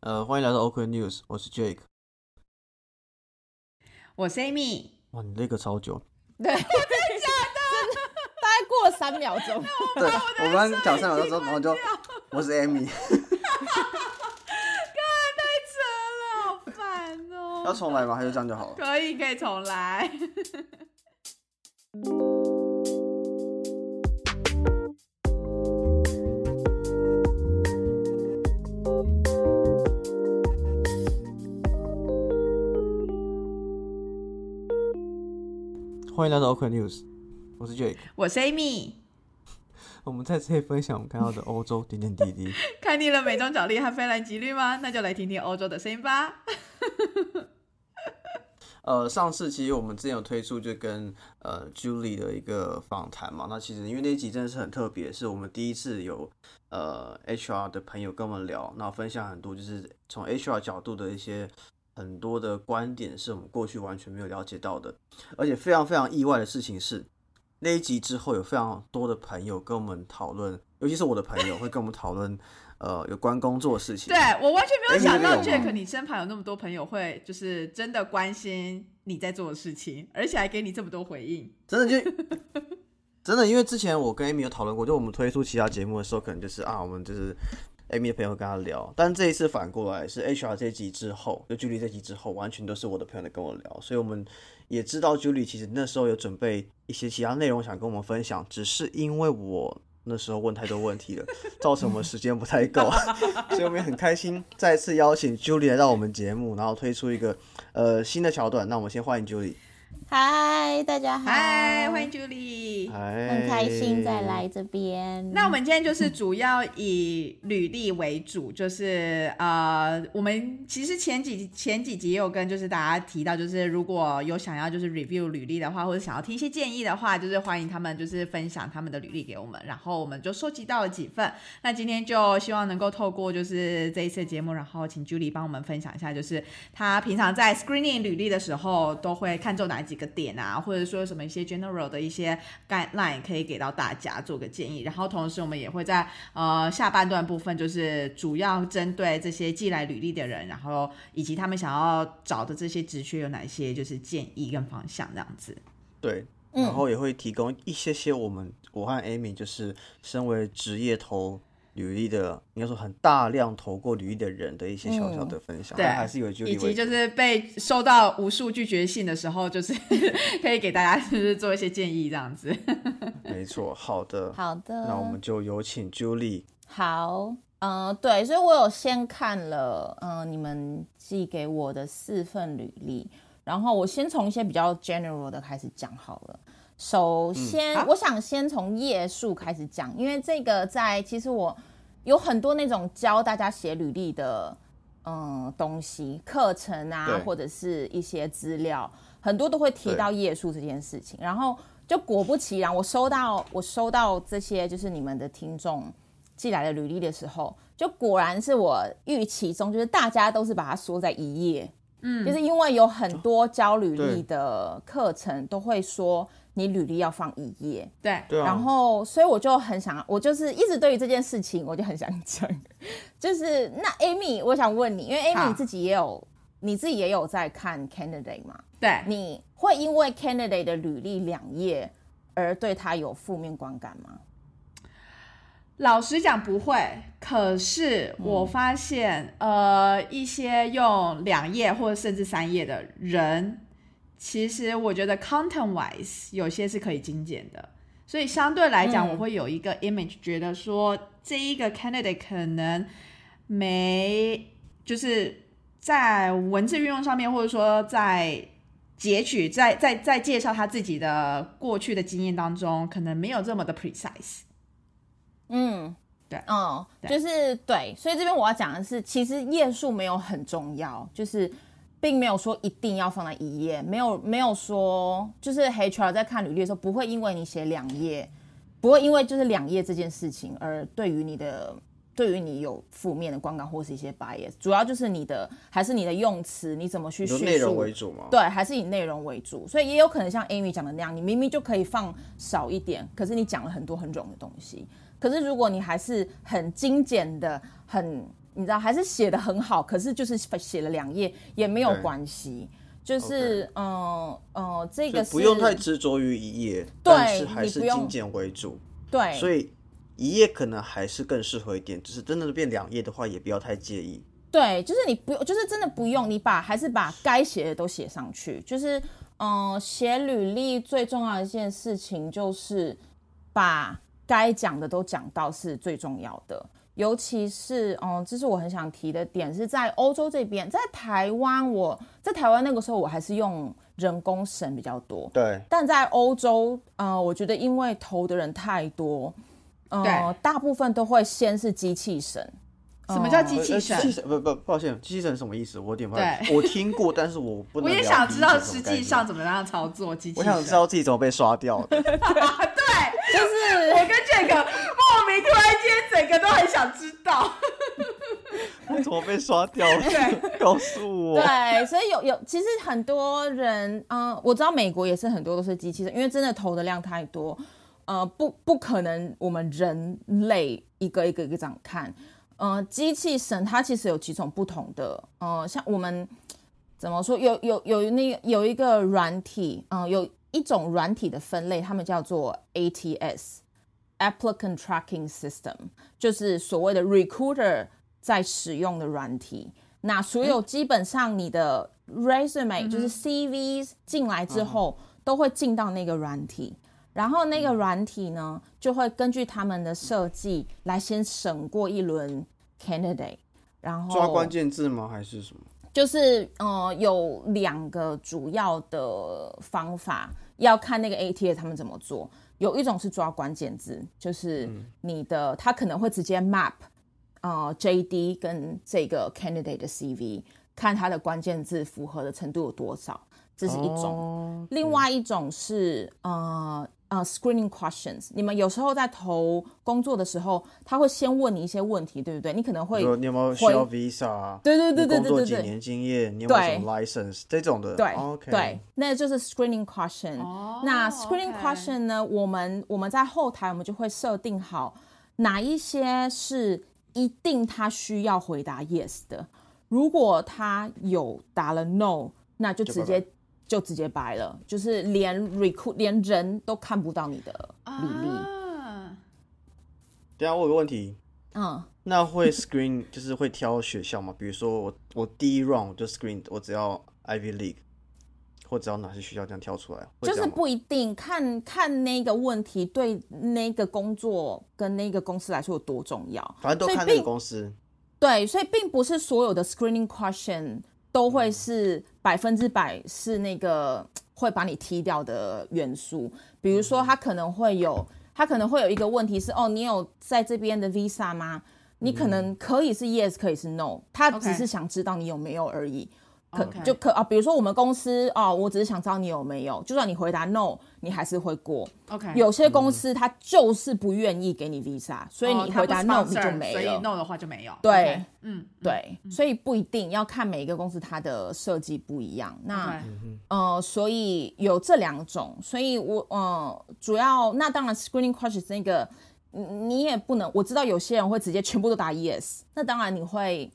呃，欢迎来到 OK News，我是 Jake。我是 Amy。哇，你那个超久。对，真的假的？大概过了三秒钟。对，我刚讲三秒钟之后，然后就 我是 Amy。太扯了，好烦哦。要重来吗？还是这样就好了？可以，可以重来。欢迎来到 OK News，我是 Jake，我是 Amy。我们在这里分享我们看到的欧洲点点滴滴。看腻了美妆角力和菲兰吉律吗？那就来听听欧洲的声音吧。呃，上次其实我们之前有推出就跟呃 Julie 的一个访谈嘛，那其实因为那集真的是很特别，是我们第一次有呃 HR 的朋友跟我们聊，那分享很多就是从 HR 角度的一些。很多的观点是我们过去完全没有了解到的，而且非常非常意外的事情是，那一集之后有非常多的朋友跟我们讨论，尤其是我的朋友会跟我们讨论，呃，有关工作的事情。对我完全没有想到，Jack，你身旁有那么多朋友会就是真的关心你在做的事情，而且还给你这么多回应。真的就 真的，因为之前我跟 Amy 有讨论过，就我们推出其他节目的时候，可能就是啊，我们就是。Amy 的朋友跟他聊，但这一次反过来是 HR 这集之后，就 Julie 这集之后，完全都是我的朋友在跟我聊，所以我们也知道 Julie 其实那时候有准备一些其他内容想跟我们分享，只是因为我那时候问太多问题了，造成我们时间不太够，所以我们也很开心再次邀请 Julie 来到我们节目，然后推出一个呃新的桥段。那我们先欢迎 Julie。嗨，大家好！嗨，欢迎 Julie，很开心再来这边。那我们今天就是主要以履历为主，就是呃，我们其实前几前几集也有跟就是大家提到，就是如果有想要就是 review 履历的话，或者想要听一些建议的话，就是欢迎他们就是分享他们的履历给我们，然后我们就收集到了几份。那今天就希望能够透过就是这一次节目，然后请 Julie 帮我们分享一下，就是他平常在 screening 履历的时候都会看中哪几。个点啊，或者说什么一些 general 的一些 guideline 可以给到大家做个建议，然后同时我们也会在呃下半段部分，就是主要针对这些寄来履历的人，然后以及他们想要找的这些职缺有哪些就是建议跟方向这样子。对，然后也会提供一些些我们我和 Amy 就是身为职业头。履历的应该说很大量投过履历的人的一些小小的分享，对，还是有以及就是被收到无数拒绝信的时候，就是 可以给大家就是做一些建议这样子。没错，好的，好的，那我们就有请 Julie。好，嗯，对，所以我有先看了嗯你们寄给我的四份履历，然后我先从一些比较 general 的开始讲好了。首先，我想先从页数开始讲，因为这个在其实我有很多那种教大家写履历的嗯东西课程啊，或者是一些资料，很多都会提到页数这件事情。然后就果不其然，我收到我收到这些就是你们的听众寄来的履历的时候，就果然是我预期中，就是大家都是把它缩在一页，嗯，就是因为有很多教履历的课程都会说。你履历要放一页，对，然后所以我就很想，我就是一直对于这件事情，我就很想讲，就是那 Amy，我想问你，因为 Amy 自己也有，你自己也有在看 candidate 嘛？对，你会因为 candidate 的履历两页而对他有负面观感吗？老实讲不会，可是我发现，呃，一些用两页或者甚至三页的人。其实我觉得 content wise 有些是可以精简的，所以相对来讲，我会有一个 image，觉得说这一个 candidate 可能没就是在文字运用上面，或者说在截取、在在在介绍他自己的过去的经验当中，可能没有这么的 precise。嗯，对，嗯，就是对，所以这边我要讲的是，其实页数没有很重要，就是。并没有说一定要放在一页，没有没有说，就是 HR 在看履历的时候，不会因为你写两页，不会因为就是两页这件事情而对于你的对于你有负面的观感或是一些 bias，主要就是你的还是你的用词，你怎么去叙述？内容为主吗？对，还是以内容为主，所以也有可能像 Amy 讲的那样，你明明就可以放少一点，可是你讲了很多很冗的东西。可是如果你还是很精简的很。你知道还是写的很好，可是就是写了两页也没有对关系。就是嗯嗯，这个是不用太执着于一页，对但是还是精简为主。对，所以一页可能还是更适合一点，只是真的变两页的话，也不要太介意。对，就是你不用，就是真的不用，你把还是把该写的都写上去。就是，嗯、写履历最重要的一件事情就是把该讲的都讲到是最重要的。尤其是，嗯，这是我很想提的点，是在欧洲这边，在台湾我，在台湾那个时候我还是用人工绳比较多，对，但在欧洲，呃，我觉得因为投的人太多，呃，大部分都会先是机器审。什么叫机器呃审？机器神不不，抱歉，机器人什么意思？我有点不太我听过，但是我不能。我也想知道实际上，怎么样操作机器我。想知道自己怎么被刷掉的。对，就是我跟这个莫名突然间整个都很想知道。我 怎么被刷掉的？告诉我。对，所以有有，其实很多人，嗯、我知道美国也是很多都是机器人，因为真的投的量太多，呃，不不可能我们人类一个一个一个这样看，呃，机器神它其实有几种不同的，呃，像我们怎么说，有有有那个有一个软体，嗯、有一种软体的分类，他们叫做 ATS。Applicant Tracking System 就是所谓的 recruiter 在使用的软体。那所有基本上你的 resume、就是 CVs 进来之后，都会进到那个软体，然后那个软体呢，就会根据他们的设计来先审过一轮 candidate，然后抓关键字吗？还是什么？就是呃有两个主要的方法，要看那个 ATA 他们怎么做。有一种是抓关键字，就是你的他可能会直接 map 呃 JD 跟这个 candidate 的 CV，看他的关键字符合的程度有多少，这是一种。哦另外一种是呃呃 screening questions，你们有时候在投工作的时候，他会先问你一些问题，对不对？你可能会你有没有需要 visa？啊对对对对对工作对年经验？你有没有什么 license 这种的？对、哦，OK，对，那就是 screening question。哦那 screening question 呢，我们我们在后台我们就会设定好哪一些是一定他需要回答 yes 的，如果他有答了 no，那就直接就直接白了，就是连 recruit 连人都看不到你的履历。啊等一下我有个问题，嗯，那会 screen 就是会挑学校吗？比如说我我第一 round 就 screen 我只要 Ivy League，或只要哪些学校这样挑出来，就是不一定看看那个问题对那个工作跟那个公司来说有多重要，反正都看那个公司。对，所以并不是所有的 screening question 都会是百分之百是那个会把你踢掉的元素。比如说，他可能会有，他可能会有一个问题是，哦，你有在这边的 visa 吗？你可能可以是 yes，可以是 no，他只是想知道你有没有而已。可就可啊，比如说我们公司哦，我只是想知道你有没有，就算你回答 no，你还是会过。OK，有些公司他就是不愿意给你 visa，所以你回答 no 你就没所以。no 的话就没有。对嗯，对，所以不一定要看每一个公司它的设计不一样。那呃，所以有这两种，所以我呃主要那当然 screening questions 那个你你也不能，我知道有些人会直接全部都答 yes，那当然你会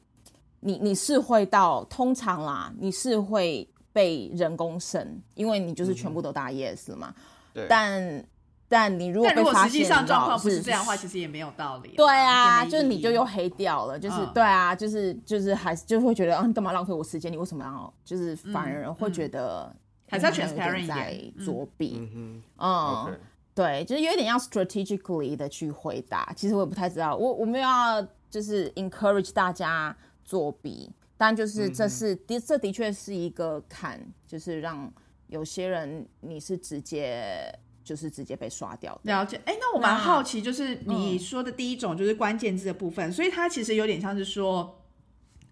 你你是会到通常啦，你是会被人工审，因为你就是全部都答 yes 了嘛。对但但你如果但如果被发现实际上状况不是是这样的话，其实也没有道理。对啊，就是你就又黑掉了，就是、嗯对啊，就是就是还是就会觉得啊，你干嘛浪费我时间？你为什么要就是反而会觉得嗯还是要你好像有 transparent 点在作弊，嗯对，就是有一点要 strategically 的去回答。其实我也不太知道，我我没有要就是 encourage 大家作弊，但就是这是的、这的确是一个坎，就是让有些人你是直接就是直接被刷掉的。了解，哎，那我蛮好奇，就是你嗯说的第一种就是关键字的部分，所以它其实有点像是说，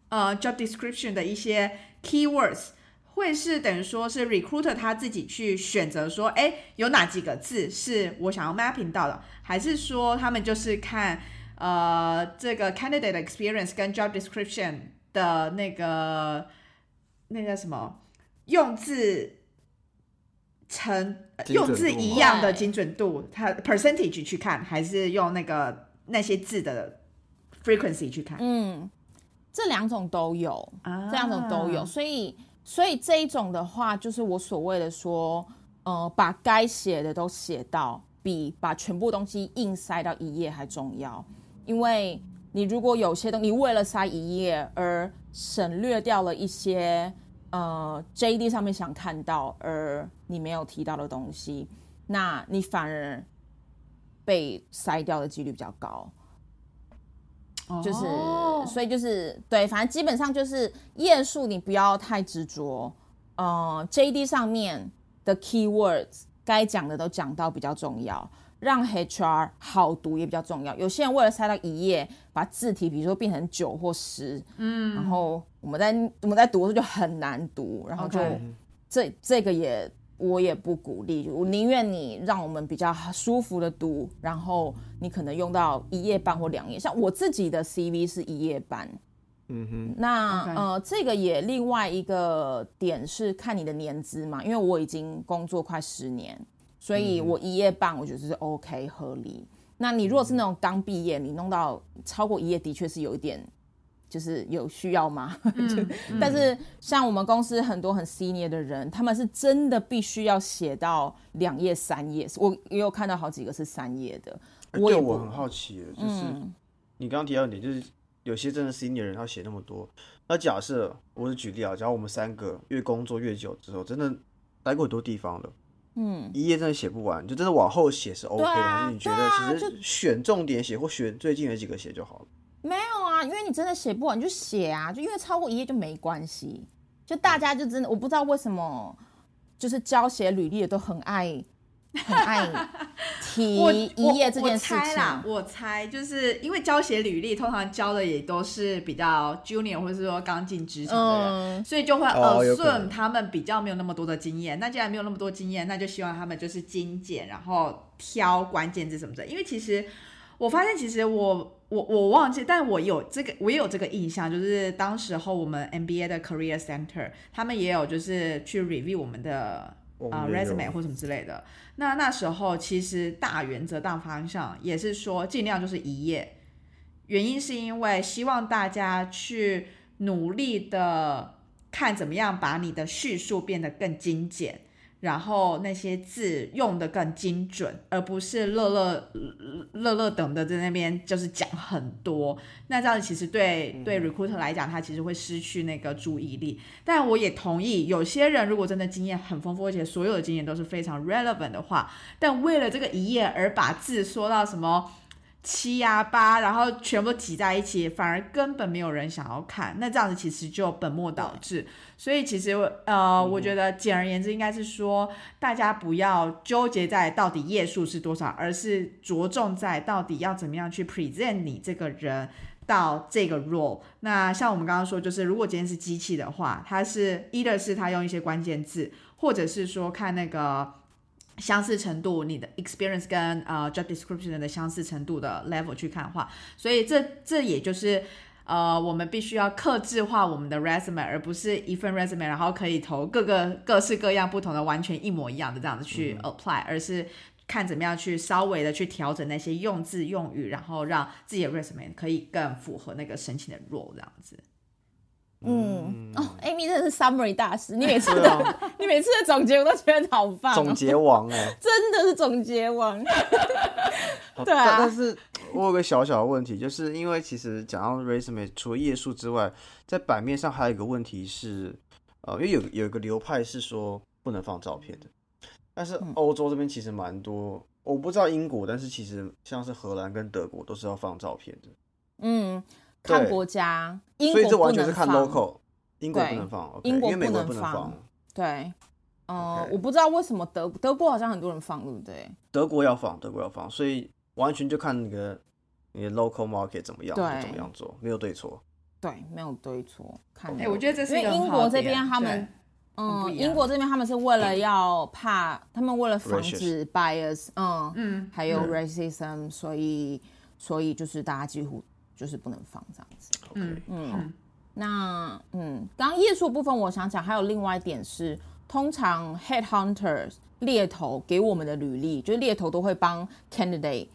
呃，job description 的一些 keywords，会是等于说是 recruiter 他自己去选择说，哎，有哪几个字是我想要 mapping 到的，还是说他们就是看呃这个 candidate experience 跟 job description 的那个那个什么用字成用字一样的精准度，它 percentage 去看，还是用那个那些字的 frequency 去看？嗯，这两种都有，啊这两种都有，所以所以这一种的话，就是我所谓的说，呃，把该写的都写到，比把全部东西硬塞到一页还重要。因为你如果有些东，你为了塞一页而省略掉了一些呃 JD 上面想看到而你没有提到的东西，那你反而被筛掉的几率比较高。就是，哦所以就是对，反正基本上就是页数，你不要太执着。呃，JD 上面的 keywords 该讲的都讲到比较重要，让 HR 好读也比较重要。有些人为了塞到一页，把字体比如说变成九或十，嗯，然后我们在我们在读的时候就很难读，然后就这这个也我也不鼓励，我宁愿你让我们比较舒服的读，然后你可能用到一页半或两页。像我自己的 CV 是一页半，嗯哼，那呃，这个也另外一个点是看你的年资嘛，因为我已经工作快十年，所以我一页半我觉得是 OK 合理。那你如果是那种刚毕业，你弄到超过一页，的确是有一点，就是有需要吗？就但是像我们公司很多很 senior 的人，他们是真的必须要写到两页、三页。我也有看到好几个是三页的，对我很好奇，就是嗯你刚刚提到一点，就是有些真的 senior 人要写那么多，那假设我是举例啊，假如我们三个越工作越久之后，真的待过很多地方了。嗯，一页真的写不完，就真的往后写是 OK 的，你觉得其实选重点写或选最近的几个写就好了？没有啊，因为你真的写不完你就写啊，就因为超过一页就没关系。就大家就真的，我不知道为什么，就是教写履历的都很爱很爱提我一页这件事我猜啦，情。我猜就是因为教写履历，通常教的也都是比较 junior 或者是说刚进职场的人，所以就会哦有可 assume 他们比较没有那么多的经验。那既然没有那么多经验，那就希望他们就是精简，然后挑关键字什么的。因为其实我发现，其实我我我忘记，但我有这个，我也有这个印象，就是当时候我们 MBA 的 Career Center，他们也有就是去 review 我们的啊、resume 或什么之类的。那那时候其实大原则、大方向也是说尽量就是一页，原因是因为希望大家去努力的看怎么样把你的叙述变得更精简，然后那些字用的更精准，而不是乐乐乐乐等的在那边就是讲很多。那这样子其实对对 recruiter 来讲，他其实会失去那个注意力。但我也同意，有些人如果真的经验很丰富，而且所有的经验都是非常 relevant 的话，但为了这个一页而把字说到什么七呀、八，然后全部都挤在一起，反而根本没有人想要看。那这样子其实就本末倒置。所以其实呃，我觉得简而言之，应该是说大家不要纠结在到底页数是多少，而是着重在到底要怎么样去 present 你这个人。到这个 role，那像我们刚刚说，就是如果今天是机器的话，它是 either 是它用一些关键字，或者是说看那个相似程度，你的 experience 跟呃 job description 的相似程度的 level 去看的话，所以这这也就是呃我们必须要克制化我们的 resume，而不是一份 resume 然后可以投各个各式各样不同的完全一模一样的这样子去 apply，、而是看怎么样去稍微的去调整那些用字用语，然后让自己的 resume 可以更符合那个申请的 role 这样子。嗯，哦，Amy 真的是 summary 大师，你每次对的、啊，你每次的总结我都觉得好棒、哦，总结王哎、真的是总结王。好对啊。但但是我有个小小的问题，就是因为其实讲到 resume，除了页数之外，在版面上还有一个问题是，呃，因为有有一个流派是说不能放照片的，但是嗯。欧洲这边其实蛮多，我不知道英国，但是其实像是荷兰跟德国都是要放照片的，嗯，看对国家，英所以这国不能完全是看 local，英国不能放英国不能放。放，对，呃 OK 我不知道为什么德德国好像很多人放，对不对？德国要放，德国要放，所以完全就看你的你的 local market 怎么样，怎么样做，没有对错。对，没有对错，看哎、你我觉得这是因为英国这边他们嗯，英国这边他们是为了要怕，他们为了防止 bias，嗯，嗯，还有嗯。racism，所以所以就是大家几乎就是不能放这样子。OK，嗯好，那嗯，刚刚页数部分我想讲，还有另外一点是，通常 headhunters 猎头给我们的履历，就是猎头都会帮 candidate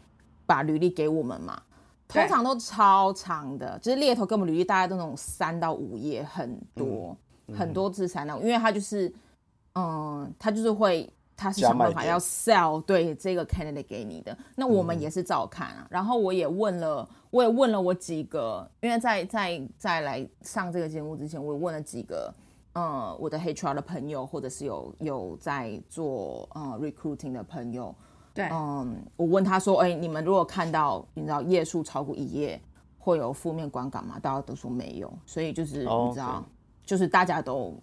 把履历给我们嘛。通常都超长的，就是猎头给我们履历大概都那种三到五页，很多、很多字三到五，因为他就是，嗯，他就是会，他是想办法要 sell 对这个 candidate 给你的。那我们也是照看啊，然后我也问了，我也问了我几个，因为在在在来上这个节目之前，我也问了几个。呃，我的 HR 的朋友，或者是有有在做呃 recruiting 的朋友，对，嗯，我问他说：“哎、你们如果看到你知道页数超过一页，会有负面观感吗？”大家都说没有，所以就是、哦你知道就是大家都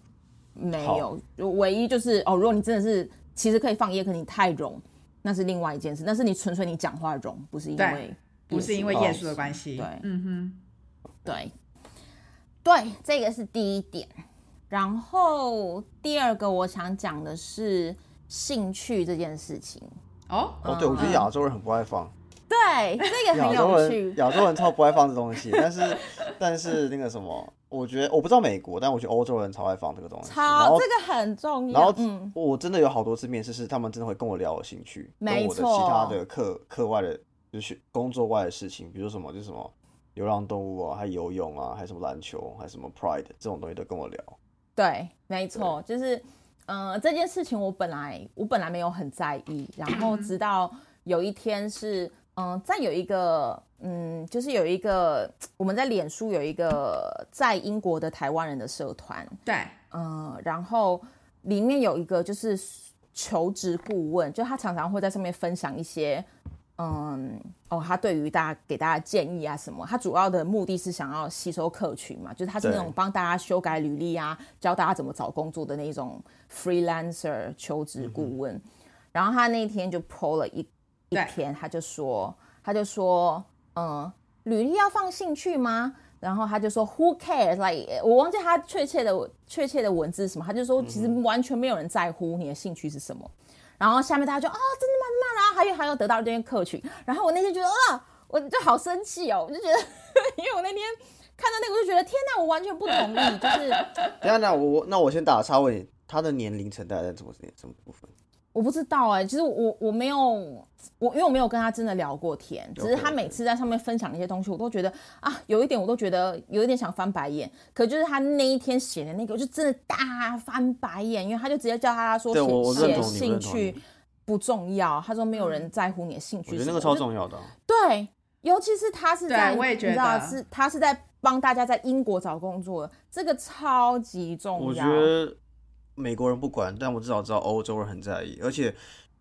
没有，就唯一就是哦，如果你真的是其实可以放页，可你太融，那是另外一件事。但是你纯粹你讲话融，不是因对为不是因为哦页数的关系。对嗯哼对对，这个是第一点。然后第二个我想讲的是兴趣这件事情。哼，哦，哦，对，我觉得亚洲人很不爱放，对，这个很亚洲人有趣。亚洲人超不爱放这东西，但是但是那个什么，我觉得我不知道美国，但我觉得欧洲人超爱放这个东西。然后超这个很重要。然后嗯，我真的有好多次面试是他们真的会跟我聊我兴趣，跟我的其他的课课外的，就是工作外的事情，比如什么就是什么流浪动物啊，还游泳啊，还什么篮球，还什么 Pride 这种东西都跟我聊。对，没错，就是，呃，这件事情我本来我本来没有很在意，然后直到有一天是，嗯、再有一个，嗯，就是有一个我们在脸书有一个在英国的台湾人的社团，对，嗯，然后里面有一个就是求职顾问，就他常常会在上面分享一些，嗯，哦，他对于大家给大家建议啊什么，他主要的目的是想要吸收客群嘛，就是他是那种帮大家修改履历啊，教大家怎么找工作的那种 freelancer 求职顾问。然后他那天就 PO 了一一对篇，他就说，他就说，嗯，履历要放兴趣吗？然后他就说 Who cares？like 我忘记他确切的确切的文字是什么，他就说其实完全没有人在乎你的兴趣是什么。然后下面大家就啊、真的吗？真的吗？然后还有还有得到这些客群。然后我那天觉得啊，我就好生气哦，我就觉得，因为我那天看到那个，我就觉得天哪，我完全不同意，就是 等一下，那我那我先打岔问你，他的年龄层大概在什么什么部分？我不知道哎、其实我我没有我因为我没有跟他真的聊过天，只是他每次在上面分享一些东西，我都觉得啊，有一点我都觉得有一点想翻白眼。可就是他那一天写的那个，我就真的大翻白眼，因为他就直接叫他说写兴趣不重要，他说没有人在乎你的兴趣我觉得那个超重要的啊、对，尤其是他是在，对我也觉你知道得是他是在帮大家在英国找工作，这个超级重要。我觉得美国人不管，但我至少知道欧洲人很在意，而且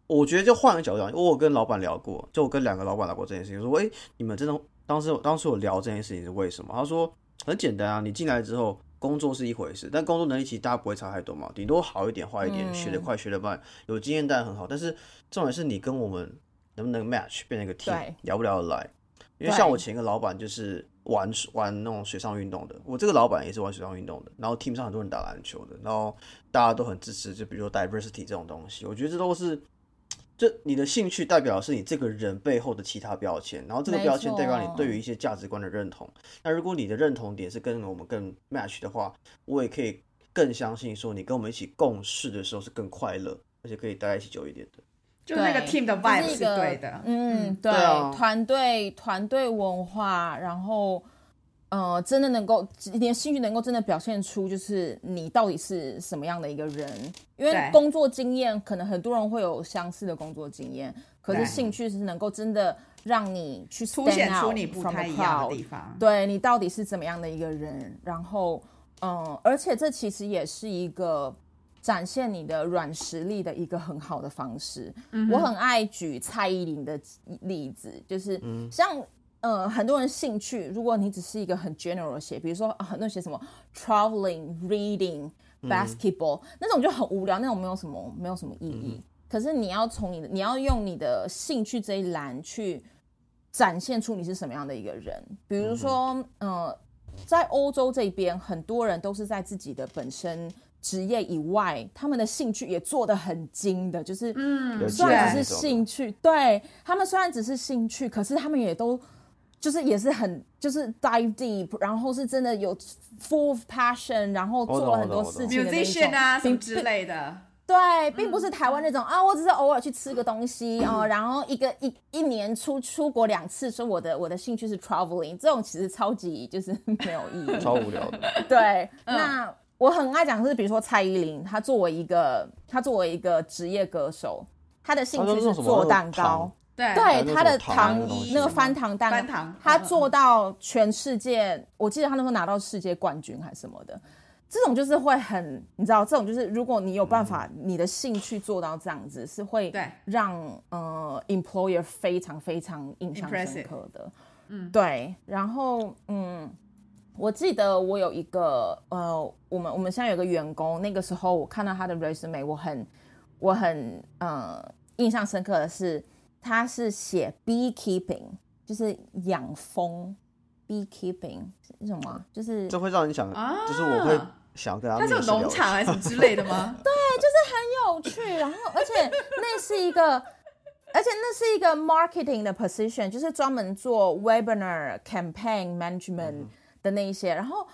我觉得就换个角度讲，我有跟老板聊过，就我跟两个老板聊过这件事情，说，哎、你们真的当时当时我聊这件事情是为什么？他说很简单啊，你进来之后。工作是一回事，但工作能力其实大家不会差太多嘛，顶多好一点、坏一点，嗯学得快、学得慢，有经验当然很好。但是重点是你跟我们能不能 match，变成一个 team，聊不聊得来？因为像我前一个老板就是玩玩那种水上运动的，我这个老板也是玩水上运动的，然后 team 上很多人打篮球的，然后大家都很支持，就比如说 diversity 这种东西，我觉得这都是，这你的兴趣代表的是你这个人背后的其他标签，然后这个标签代表你对于一些价值观的认同。那如果你的认同点是跟我们更 match 的话，我也可以更相信说你跟我们一起共事的时候是更快乐，而且可以待在一起久一点的。就那个 team 的这 vibe 是对的。嗯，对，团队团队文化，然后呃，真的能够你的兴趣能够真的表现出，就是你到底是什么样的一个人。因为工作经验，可能很多人会有相似的工作经验，可是兴趣是能够真的让你去凸显 stand 出你不太一样的地方。对你到底是怎么样的一个人，然后，嗯，而且这其实也是一个展现你的软实力的一个很好的方式。嗯我很爱举蔡依林的例子，就是像。呃，很多人兴趣，如果你只是一个很 general 写，比如说、啊、很多人写什么 traveling、reading、basketball、那种就很无聊，那种没有什么没有什么意义。可是你要从你的，你要用你的兴趣这一栏去展现出你是什么样的一个人。比如说，呃，在欧洲这边，很多人都是在自己的本身职业以外，他们的兴趣也做得很精的，就是嗯，有虽然只是兴趣，对他们虽然只是兴趣，可是他们也都。就是也是很就是 dive deep，然后是真的有 full of passion，然后做了很多事情的那一种 musician 啊什么并之类的，对，并不是台湾那种啊，我只是偶尔去吃个东西哦，然后一个一一年出出国两次，说我的我的兴趣是 traveling，这种其实超级就是没有意义，超无聊的。对，那我很爱讲是，比如说蔡依林，她作为一个她作为一个职业歌手，她的兴趣是做蛋糕。对，对，她的糖那个翻糖蛋，糕，她，做到全世界，我记得她那时候拿到世界冠军还是什么的。这种就是会很，你知道，这种就是如果你有办法，你的兴趣做到这样子，是会让呃 employer 非常非常印象深刻的。嗯，对。然后嗯，我记得我有一个呃，我们我们现在有个员工，那个时候我看到他的 resume，我很我很呃印象深刻的是。他是写 beekeeping，就是养蜂，beekeeping 是什么？就是这会让你想，就是我会想跟他。他是农场还是什么之类的吗？对，就是很有趣。然后，而且那是一个，而且那是一个 marketing 的 position，就是专门做 webinar campaign management 的那一些。然后。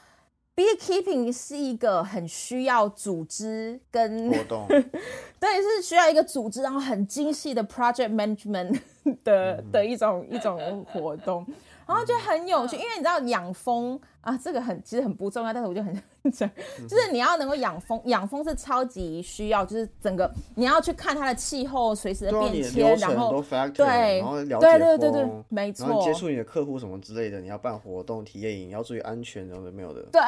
Beekeeping 是一个很需要组织跟活 动，对，是需要一个组织，然后很精细的 project management 的的一种一种活动。然后就很有趣，因为你知道养蜂啊，这个很其实很不重要，但是我就很 想，就是你要能够养蜂，养蜂是超级需要，就是整个你要去看它的气候随时的变迁，然后对，然后了解对对对对，没错，接触你的客户什么之类的，你要办活动、体验营，要注意安全，然后没有的。对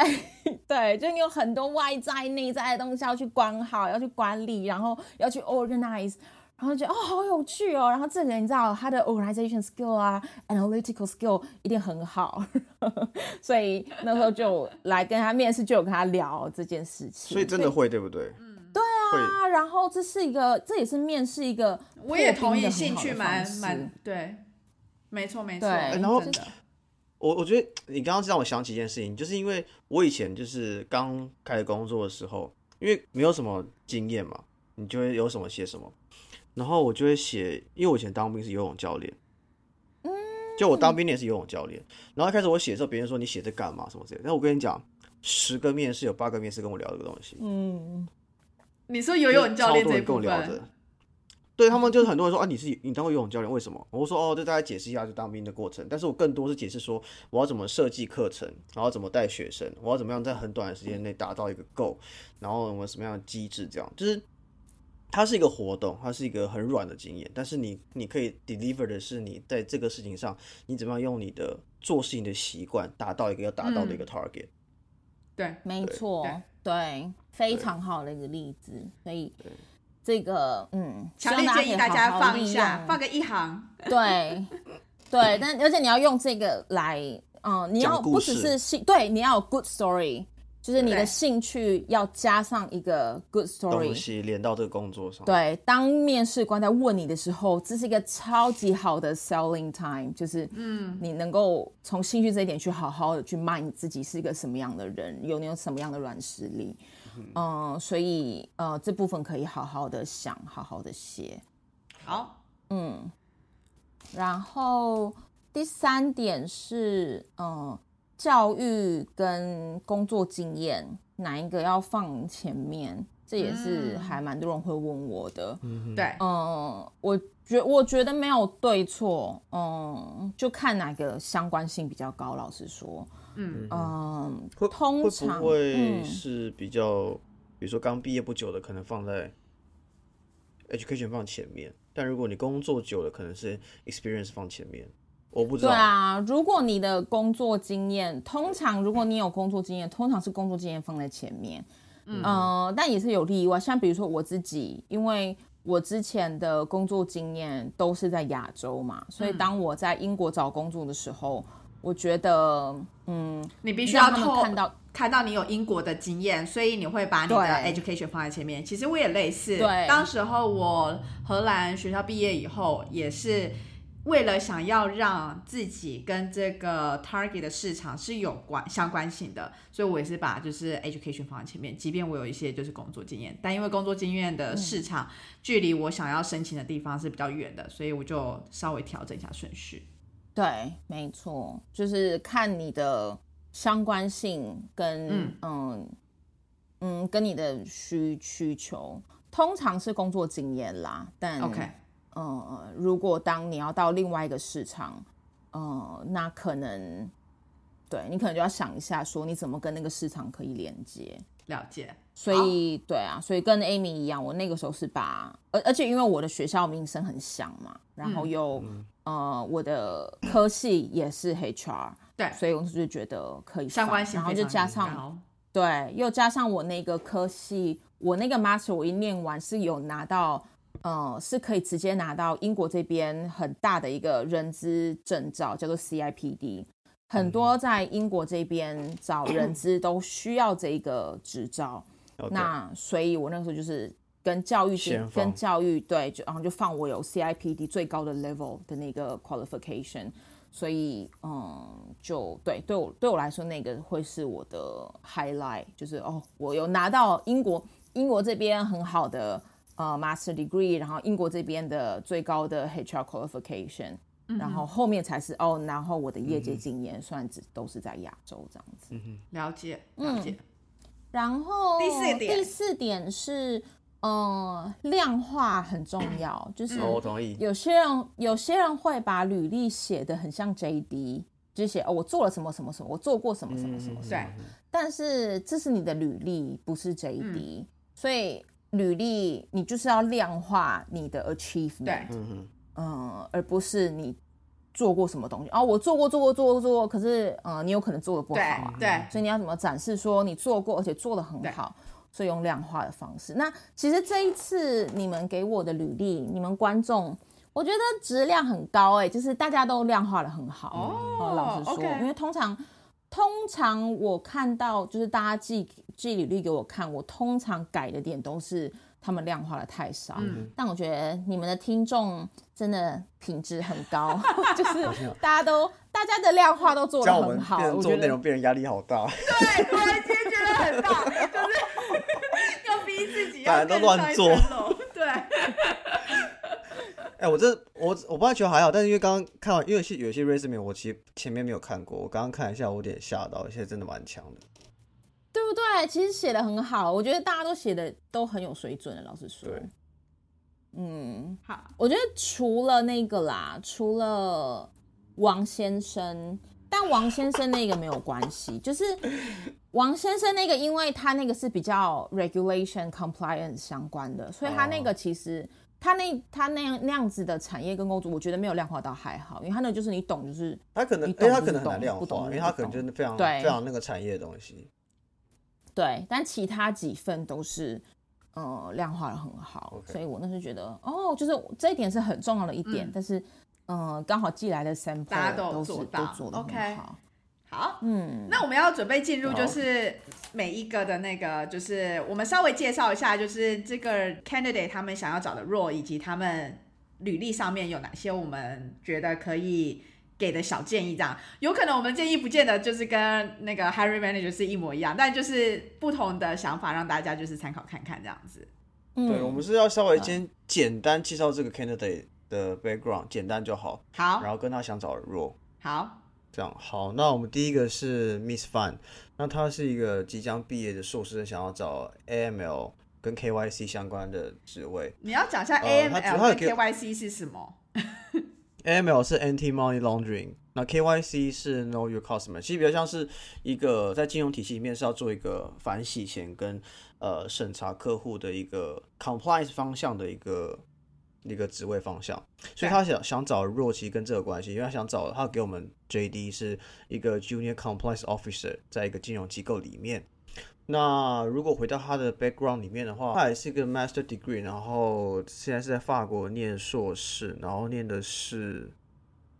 对，就你有很多外在、内在的东西要去管好，要去管理，然后要去 organize。然后觉得哦，好有趣哦。然后这个人你知道他的 organization skill 啊，analytical skill 一定很好，所以那时候就来跟他面试，就有跟他聊这件事情。所以真的会对不对？嗯，对啊。然后这是一个，这也是面试一个，我也同意，兴趣蛮蛮对，没错没错。然后我我觉得你刚刚让我想起一件事情，就是因为我以前就是刚开始工作的时候，因为没有什么经验嘛，你就会有什么写什么。然后我就会写，因为我以前当兵是游泳教练，嗯，就我当兵也是游泳教练。然后一开始我写的时候，别人说你写这干嘛什么之类。但我跟你讲，十个面试有八个面试跟我聊这个东西。嗯，你说游泳教练这跟我聊的，对他们就是很多人说啊，你是你当过游泳教练，为什么？我说哦，就大家解释一下就当兵的过程。但是我更多是解释说我要怎么设计课程，然后怎么带学生，我要怎么样在很短的时间内达到一个 goal，然后我们什么样的机制，这样就是。它是一个活动，它是一个很软的经验，但是你你可以 deliver 的是你在这个事情上，你怎么样用你的做事情的习惯达到一个要达到的一个 target。对，没错，对，非常好的一个例子。所以这个嗯，强烈建议大家放一下，放个一行。对，对，但而且你要用这个来，嗯，你要不只是信，对，你要有 good story。就是你的兴趣要加上一个 good story 东西连到这个工作上。对，当面试官在问你的时候，这是一个超级好的 selling time，就是嗯，你能够从兴趣这一点去好好的去卖你自己是一个什么样的人，有你有什么样的软实力，嗯，所以呃这部分可以好好的想，好好的写。好，嗯，然后第三点是嗯。教育跟工作经验哪一个要放前面？这也是还蛮多人会问我的。嗯对，嗯，我觉我觉得没有对错，嗯，就看哪个相关性比较高。老实说，嗯嗯，通常会是比较，比如说刚毕业不久的，可能放在 education 放前面；但如果你工作久了，可能是 experience 放前面。我不知道。对啊，如果你的工作经验，通常如果你有工作经验，通常是工作经验放在前面。嗯，但也是有例外，像比如说我自己，因为我之前的工作经验都是在亚洲嘛，所以当我在英国找工作的时候，我觉得，嗯，你必须要看到看到你有英国的经验，所以你会把你的 education 放在前面。其实我也类似，对，当时候我荷兰学校毕业以后也是。为了想要让自己跟这个 target 的市场是有关相关性的，所以我也是把就是 education 放在前面。即便我有一些就是工作经验，但因为工作经验的市场距离我想要申请的地方是比较远的，所以我就稍微调整一下顺序。对，没错，就是看你的相关性跟嗯嗯跟你的需需求。通常是工作经验啦，但 OK，呃，如果当你要到另外一个市场，呃，那可能对你可能就要想一下，说你怎么跟那个市场可以连接。了解。所以对啊，所以跟 Amy 一样，我那个时候是把，而而且因为我的学校名声很响嘛，然后又、呃我的科系也是 HR，对所以我就觉得可以相关性然后就加上对，又加上我那个科系，我那个 master 我一念完是有拿到，呃，是可以直接拿到英国这边很大的一个人资证照，叫做 CIPD。很多在英国这边找人资都需要这个执照，那所以我那时候就是跟教育跟教育对，就然后就放我有 CIPD 最高的 level 的那个 qualification，所以嗯，就对对我对我来说那个会是我的 highlight，就是哦，我有拿到英国英国这边很好的呃 master degree，然后英国这边的最高的 HR qualification。然后后面才是哦，然后我的业界经验算只都是在亚洲这样子。了解了解。然后第四点第四点是，嗯，量化很重要，就 是哦，我同意。有些人有些人会把履历写的很像 JD，就写哦我做了什么什么什么，我做过什么什么什么什么。对，但是这是你的履历，不是 JD，、所以履历你就是要量化你的 achievement。对，嗯嗯，而不是你做过什么东西哦，我做过做过做过做过，可是呃，你有可能做的不好啊，对对所以你要怎么展示说你做过，而且做的很好，所以用量化的方式。那其实这一次你们给我的履历，你们观众。我觉得质量很高哎、就是大家都量化的很好哦老实说因为通常通常我看到就是大家寄寄履历给我看，我通常改的点都是他们量化的太少。嗯但我觉得你们的听众真的品质很高，就是大家都大家的量化都做这样我们得很好，我觉得内容变成压力好大。对，突然间觉得很大，就是要逼自己大家都乱做哎、我这我我不太觉得还好，但是因为刚刚看完，因为是有些 resume 我其实前面没有看过，我刚刚看一下，我有点吓到，现在真的蛮强的。对不对？其实写的很好，我觉得大家都写的都很有水准的。老实说，对，嗯，好，我觉得除了那个啦，除了王先生，但王先生那个没有关系，就是 王先生那个，因为他那个是比较 regulation compliance 相关的，所以他那个其实。他那他那样那样子的产业跟工作，我觉得没有量化到还好，因为他那就是你懂，就是他可能，你哎、懂就是懂他可能很难量化，不懂因为他可能就是非常对。非常那个产业的东西。对，但其他几份都是呃量化的很好所以我那时候觉得哦，就是这一点是很重要的一点，嗯。但是嗯、呃刚好寄来的 sample 都有都是都做的很好。好，嗯，那我们要准备进入，就是每一个的那个，就是我们稍微介绍一下，就是这个 candidate 他们想要找的 role，以及他们履历上面有哪些我们觉得可以给的小建议。这样有可能我们建议不见得就是跟那个 hiring manager 是一模一样，但就是不同的想法，让大家就是参考看看这样子。嗯对，我们是要稍微先简单介绍这个 candidate 的 background，简单就好，好然后跟他想找的 role。好，这样好，那我们第一个是 Miss Fan，那她是一个即将毕业的硕士生，想要找 AML 跟 KYC 相关的职位。你要讲一下 AML 跟要给 KYC 是什么？AML 是 Anti Money Laundering，那 KYC 是 Know Your Customer，其实比较像是一个在金融体系里面是要做一个反洗钱跟呃审查客户的一个 compliance 方向的一个一个职位方向，所以他想想找若琪跟这个关系，因为他想找他给我们 JD 是一个 Junior Compliance Officer，在一个金融机构里面。那如果回到他的 background 里面的话，他也是一个 master degree，然后现在是在法国念硕士，然后念的是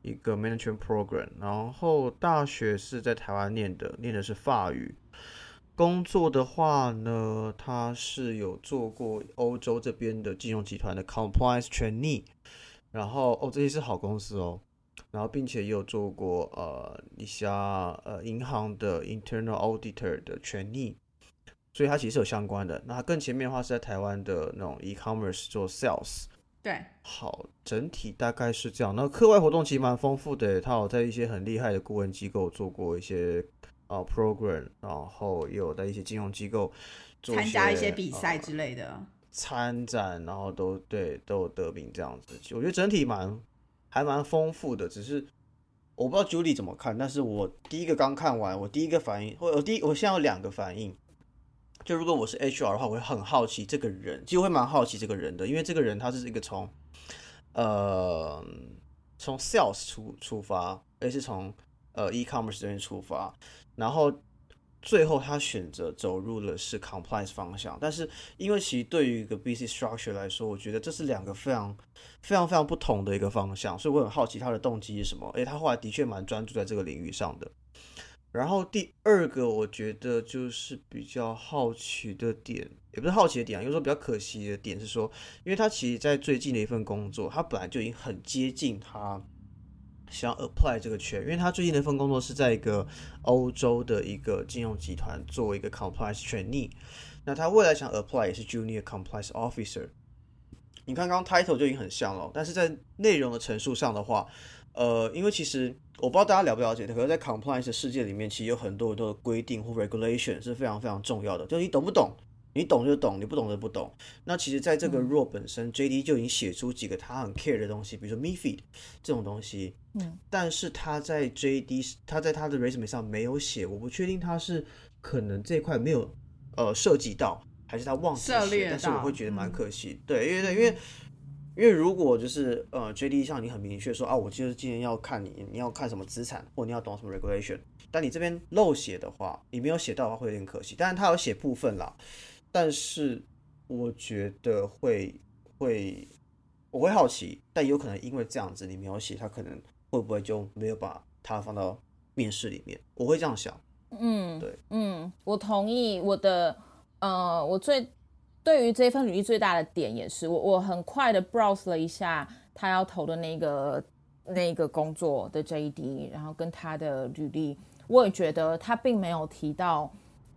一个 management program，然后大学是在台湾念的，念的是法语。工作的话呢，他是有做过欧洲这边的金融集团的 compliance trainee，然后哦这些是好公司哦，然后并且也有做过呃一些呃银行的 internal auditor 的 trainee。所以它其实有相关的。那它更前面的话是在台湾的那种 e-commerce 做 sales。对，好，整体大概是这样。那课外活动其实蛮丰富的，他有在一些很厉害的顾问机构做过一些啊、program，然后也有在一些金融机构参加一些比呃赛之类的。参展，然后都对都有得名这样子。我觉得整体蛮还蛮丰富的，只是我不知道 Julie 怎么看。但是我第一个刚看完，我第一个反应，或我第一我现在有两个反应。就如果我是 HR 的话，我会很好奇这个人，其实会蛮好奇这个人的，因为这个人他是一个从呃从 sales 出出发，而是从呃 e-commerce 这边出发，然后最后他选择走入了是 compliance 方向。但是因为其实对于一个 BC structure 来说，我觉得这是两个非常非常非常不同的一个方向，所以我很好奇他的动机是什么。诶，他后来的确蛮专注在这个领域上的。然后第二个，我觉得就是比较好奇的点，也不是好奇的点啊，有时候比较可惜的点是说，因为他其实，在最近的一份工作，他本来就已经很接近他想 apply 这个圈，因为他最近的一份工作是在一个欧洲的一个金融集团做一个 compliance 权力那他未来想 apply 也是 junior compliance officer。你看刚刚 title 就已经很像了，但是在内容的陈述上的话。呃，因为其实我不知道大家了不了解，可是，在 compliance 世界里面，其实有很多很多的规定或 regulation 是非常非常重要的。就你懂不懂？你懂就懂，你不懂就不懂。那其实，在这个 role 本身，JD 就已经写出几个他很 care 的东西，比如说 MiFID 这种东西。嗯。但是他在 JD，他在他的 resume 上没有写，我不确定他是可能这块没有呃涉及到，还是他忘记写。但是我会觉得蛮可惜。对，因为因为。因为如果就是呃，JD 上你很明确说啊，我就是今天要看你，你要看什么资产，或你要懂什么 regulation，但你这边漏写的话，你没有写到的话会有点可惜。但是他有写部分啦，但是我觉得会会我会好奇，但有可能因为这样子你没有写，他可能会不会就没有把它放到面试里面？我会这样想。嗯，对，嗯，我同意。我的呃，我最。对于这份履历最大的点也是我我很快的 browse 了一下他要投的那个那个工作的 JD，然后跟他的履历，我也觉得他并没有提到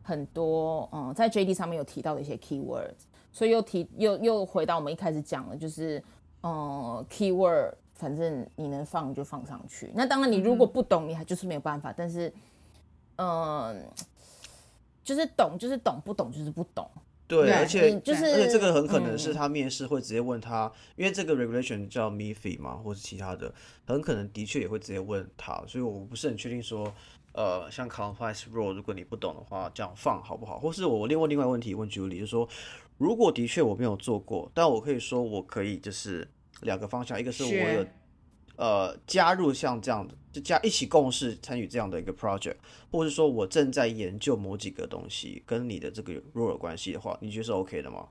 很多嗯在 JD 上面有提到的一些 keywords，所以又提又又回到我们一开始讲的，就是嗯 keyword，反正你能放就放上去。那当然你如果不懂，你还就是没有办法。但是嗯，就是懂就是懂，不懂就是不懂。对，而且就是，而且这个很可能是他面试会直接问他，因为这个 regulation 叫 MiFID 嘛，或是其他的，很可能的确也会直接问他，所以我不是很确定说，呃，像 compliance rule，如果你不懂的话，这样放好不好？或是我另外另外问题问 Julie，就是说，如果的确我没有做过，但我可以说我可以就是两个方向，一个是我的。呃，加入像这样的，就加一起共事参与这样的一个 project，或者是说我正在研究某几个东西跟你的这个 role 关系的话，你觉得是 OK 的吗？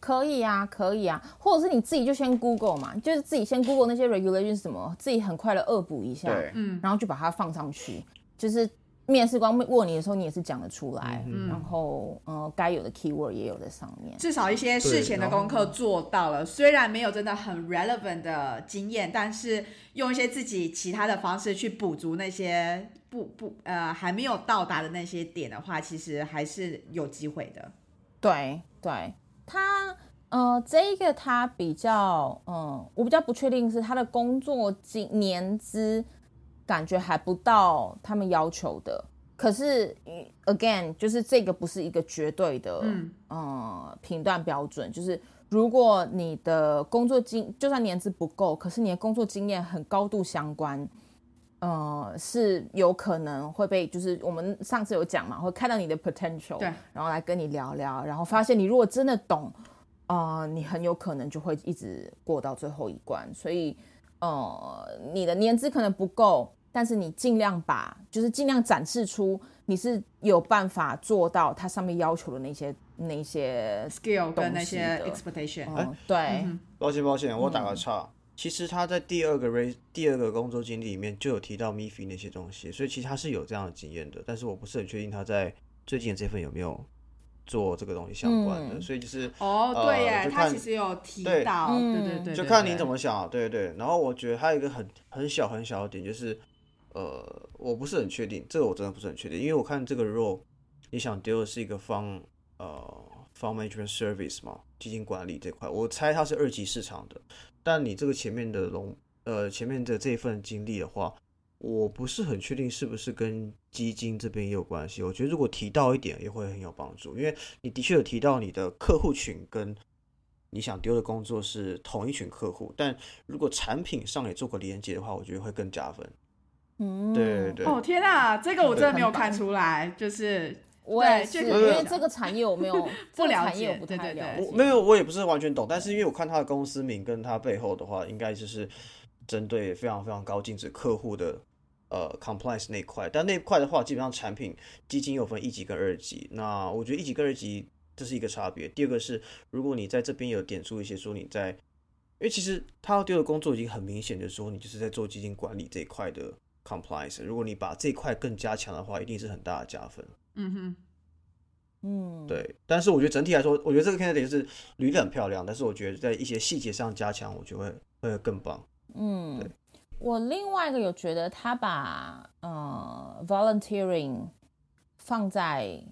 可以啊，可以啊，或者是你自己就先 Google 嘛，就是自己先 Google 那些 regulations 什么，自己很快的恶补一下，嗯，然后就把它放上去，就是。面试官问你的时候，你也是讲得出来，然后呃，该有的 keyword 也有在上面，至少一些事前的功课做到了。虽然没有真的很 relevant 的经验，但是用一些自己其他的方式去补足那些不不呃还没有到达的那些点的话，其实还是有机会的。对对，他呃这一个他比较嗯，我比较不确定是他的工作经年资。感觉还不到他们要求的，可是 again 就是这个不是一个绝对的，嗯，呃，评断标准。就是如果你的工作经就算年资不够，可是你的工作经验很高度相关，呃，是有可能会被就是我们上次有讲嘛，会看到你的 potential，对，然后来跟你聊聊，然后发现你如果真的懂，啊，你很有可能就会一直过到最后一关。所以，呃，你的年资可能不够。但是你尽量把，就是尽量展示出你是有办法做到它上面要求的那些那些 skill 跟那些 expectation。对，抱歉抱歉，我打个岔。其实他在第二个 r a 第二个工作经历里面就有提到 MiFi 那些东西，所以其实他是有这样的经验的。但是我不是很确定他在最近的这份有没有做这个东西相关的。所以就是哦，对耶，他其实有提到，对对对，就看你怎么想。对对对。然后我觉得还有一个很很小很小的点就是。呃，我不是很确定，这个我真的不是很确定，因为我看这个 role，你想丢的是一个方呃 fund management service 嘛，基金管理这块，我猜它是二级市场的，但你这个前面的龙呃前面的这份经历的话，我不是很确定是不是跟基金这边也有关系。我觉得如果提到一点也会很有帮助，因为你的确有提到你的客户群跟你想丢的工作是同一群客户，但如果产品上也做过连接的话，我觉得会更加分。嗯，对对对，哦天啊，这个我真的没有看出来，就是 我也是，因为这个产业我没有，这个了产业解我不太对对对了解。没有，我也不是完全懂，但是因为我看他的公司名跟他背后的话，应该就是针对非常非常高净值客户的呃 compliance 那块。但那块的话，基本上产品基金有分一级跟二级。那我觉得一级跟二级这是一个差别。第二个是，如果你在这边有点出一些说你在，因为其实他要丢的工作已经很明显的说你就是在做基金管理这一块的 compliance。如果你把这块更加强的话，一定是很大的加分。嗯哼，嗯，对，但是我觉得整体来说，我觉得这个 candidate 是履历很漂亮，但是我觉得在一些细节上加强，我觉得会会更棒。嗯对，我另外一个有觉得他把呃 volunteering 放在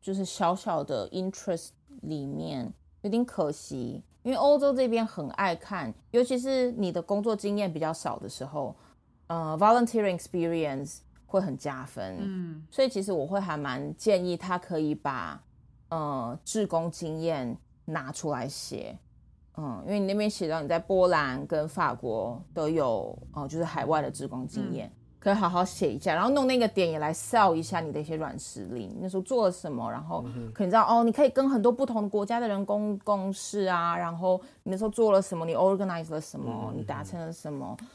就是小小的 interest 里面，有点可惜，因为欧洲这边很爱看，尤其是你的工作经验比较少的时候，呃，volunteering experience 会很加分。嗯。所以其实我会还蛮建议他可以把呃志工经验拿出来写，嗯，因为你那边写到你在波兰跟法国都有呃就是海外的志工经验，可以好好写一下，然后弄那个点也来 sell 一下你的一些软实力，你那时候做了什么，然后可能知道哦，你可以跟很多不同国家的人共共事啊，然后你那时候做了什么，你 organize 了什么，你达成了什么，嗯，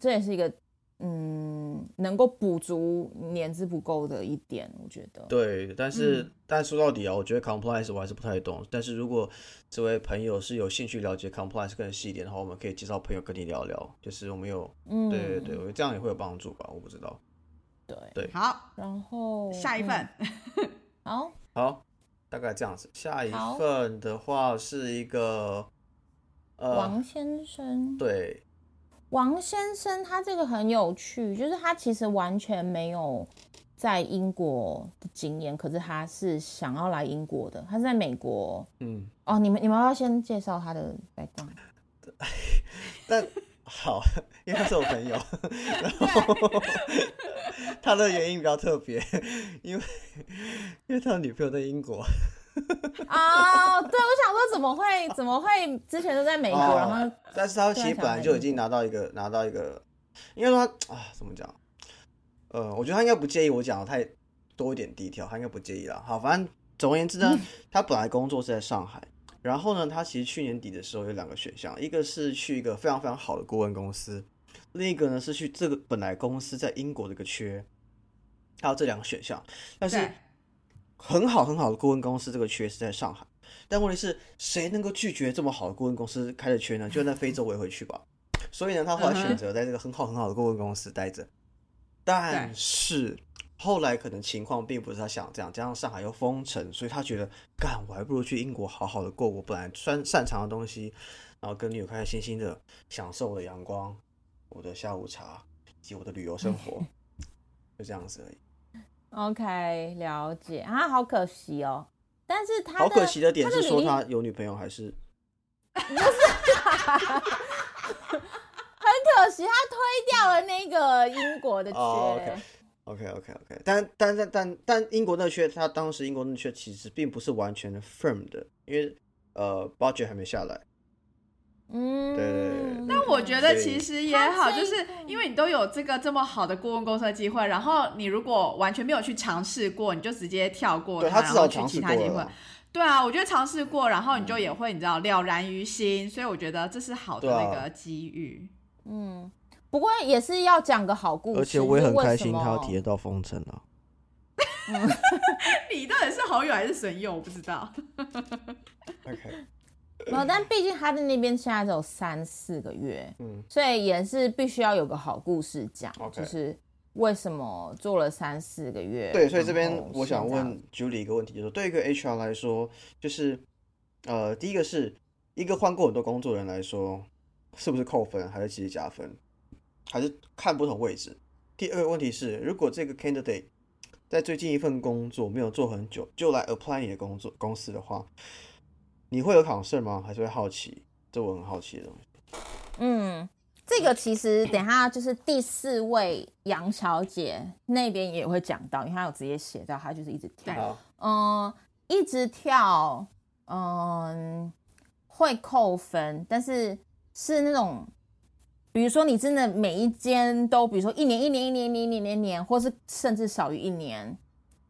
这也是一个嗯能够补足年资不够的一点，我觉得。对，但是、但说到底啊，我觉得 compliance 我还是不太懂。但是如果这位朋友是有兴趣了解 compliance 更细一点的话，我们可以介绍朋友跟你聊聊。就是我们有，嗯，对对对，我觉得这样也会有帮助吧？我不知道。对对好，然后下一份，嗯好，好，大概这样子。下一份的话是一个，呃，王先生，对，王先生他这个很有趣，就是他其实完全没有在英国的经验，可是他是想要来英国的，他是在美国。嗯，哦，你们你们要先介绍他的 background。但好，因为他是我朋友，然后 他的原因比较特别，因为因为他的女朋友在英国，啊、对，我想说怎么会怎么会之前都在美国，哦然后但是他其实本来就已经拿到一个拿到一个，应该说他啊怎么讲？呃，我觉得他应该不介意我讲的太多一点低调，他应该不介意啦。好，反正总而言之呢，他本来工作是在上海，然后呢，他其实去年底的时候有两个选项，一个是去一个非常非常好的顾问公司，另一个呢是去这个本来公司在英国这个缺，他有这两个选项，但是对很好很好的顾问公司这个缺是在上海，但问题是谁能够拒绝这么好的顾问公司开的缺呢？就在非洲我也会去吧。所以呢，他后来选择在这个很好很好的顾问公司待着，但是后来可能情况并不是他想这样，加上上海又封城，所以他觉得干我还不如去英国好好的过我本来擅擅长的东西，然后跟女友开开心心的享受我的阳光、我的下午茶以及我的旅游生活，就这样子而已。OK 了解啊，好可惜哦。但是他好可惜的点是说他有女朋友还是 很可惜，他推掉了那个英国的缺。哦，OK OK OK OK，但但但但但英国那缺，他当时英国那缺其实并不是完全的 firm 的，因为呃 budget 还没下来。嗯，对对对但我觉得其实也好，就是因为你都有这个这么好的顾问公司的机会，然后你如果完全没有去尝试过，你就直接跳过它，然后去其他机会。对啊，我觉得尝试过，然后你就也会你知道了然于心，所以我觉得这是好的那个机遇。嗯，不过也是要讲个好故事，而且我也很开心，他要体验到封城了。你到底是好友还是损友？我不知道。OK，没有，但毕竟他在那边现在只有三四个月，嗯，所以也是必须要有个好故事讲就是为什么做了三四个月。对，所以这边我想问 Julie 一个问题，就是对一个 HR 来说，就是呃，第一个是一个换过很多工作的人来说，是不是扣分，还是其实加分，还是看不同位置？第二个问题是，如果这个 candidate 在最近一份工作没有做很久，就来 apply 你的工作公司的话，你会有 concern 吗？还是会好奇？这我很好奇的东西。嗯，这个其实等一下就是第四位杨小姐那边也会讲到，因为她有直接写到，她就是一直跳，嗯，一直跳，嗯，会扣分，但是是那种，比如说你真的每一间都，比如说一年一年一年一年一年年，或是甚至少于一年，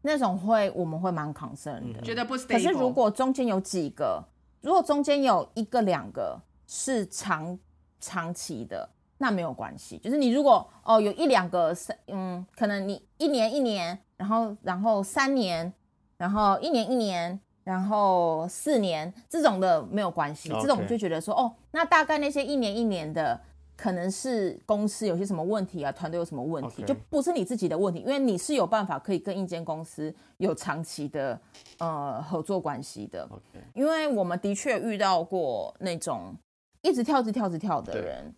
那种会我们会蛮 concern 的。觉得不 stable。可是如果中间有几个，如果中间有一个两个是长长期的，那没有关系。就是你如果哦有一两个三嗯，可能你一年一年，然后然后三年，然后一年一年。然后四年这种的没有关系，这种就觉得说哦，那大概那些一年一年的，可能是公司有些什么问题啊，团队有什么问题，就不是你自己的问题，因为你是有办法可以跟一间公司有长期的呃合作关系的。因为我们的确遇到过那种一直跳、一直跳、一直跳的人。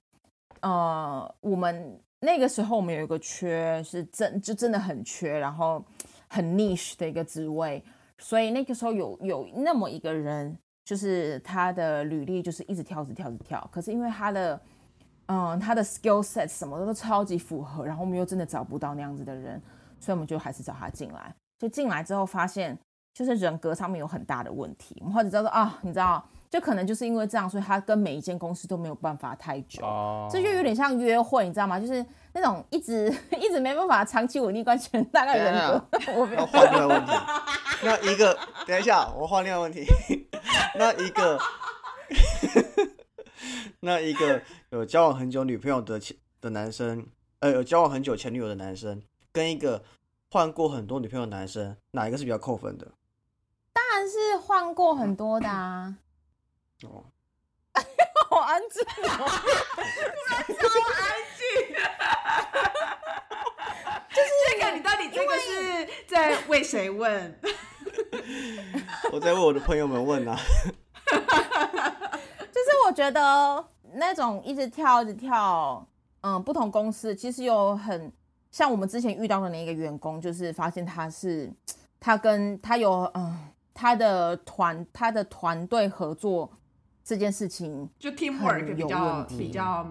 呃，我们那个时候我们有一个缺是真就真的很缺，然后很 niche 的一个职位。所以那个时候有有那么一个人，就是他的履历就是一直跳着跳着跳，可是因为他的嗯他的 skill set 什么的都超级符合，然后我们又真的找不到那样子的人，所以我们就还是找他进来。就进来之后发现，就是人格上面有很大的问题。我们或者知道说啊，你知道。就可能就是因为这样，所以他跟每一间公司都没有办法太久，哦这就有点像约会，你知道吗？就是那种一直一直没办法长期稳定关系，大概人格。我要换另外问题，那一个等一下，我换另外问题，那一个那一个有交往很久女朋友的前的男生，呃，有交往很久前女友的男生，跟一个换过很多女朋友的男生，哪一个是比较扣分的？当然是换过很多的啊。哦，好安静哦，超安静，就是这个，你到底这个是在为谁问？我在为我的朋友们问啊。就是我觉得那种一直跳一直跳，嗯，不同公司其实有很像我们之前遇到的那个员工，就是发现他是 他跟他有嗯他的团他的团队合作。这件事情就 teamwork 比较比较，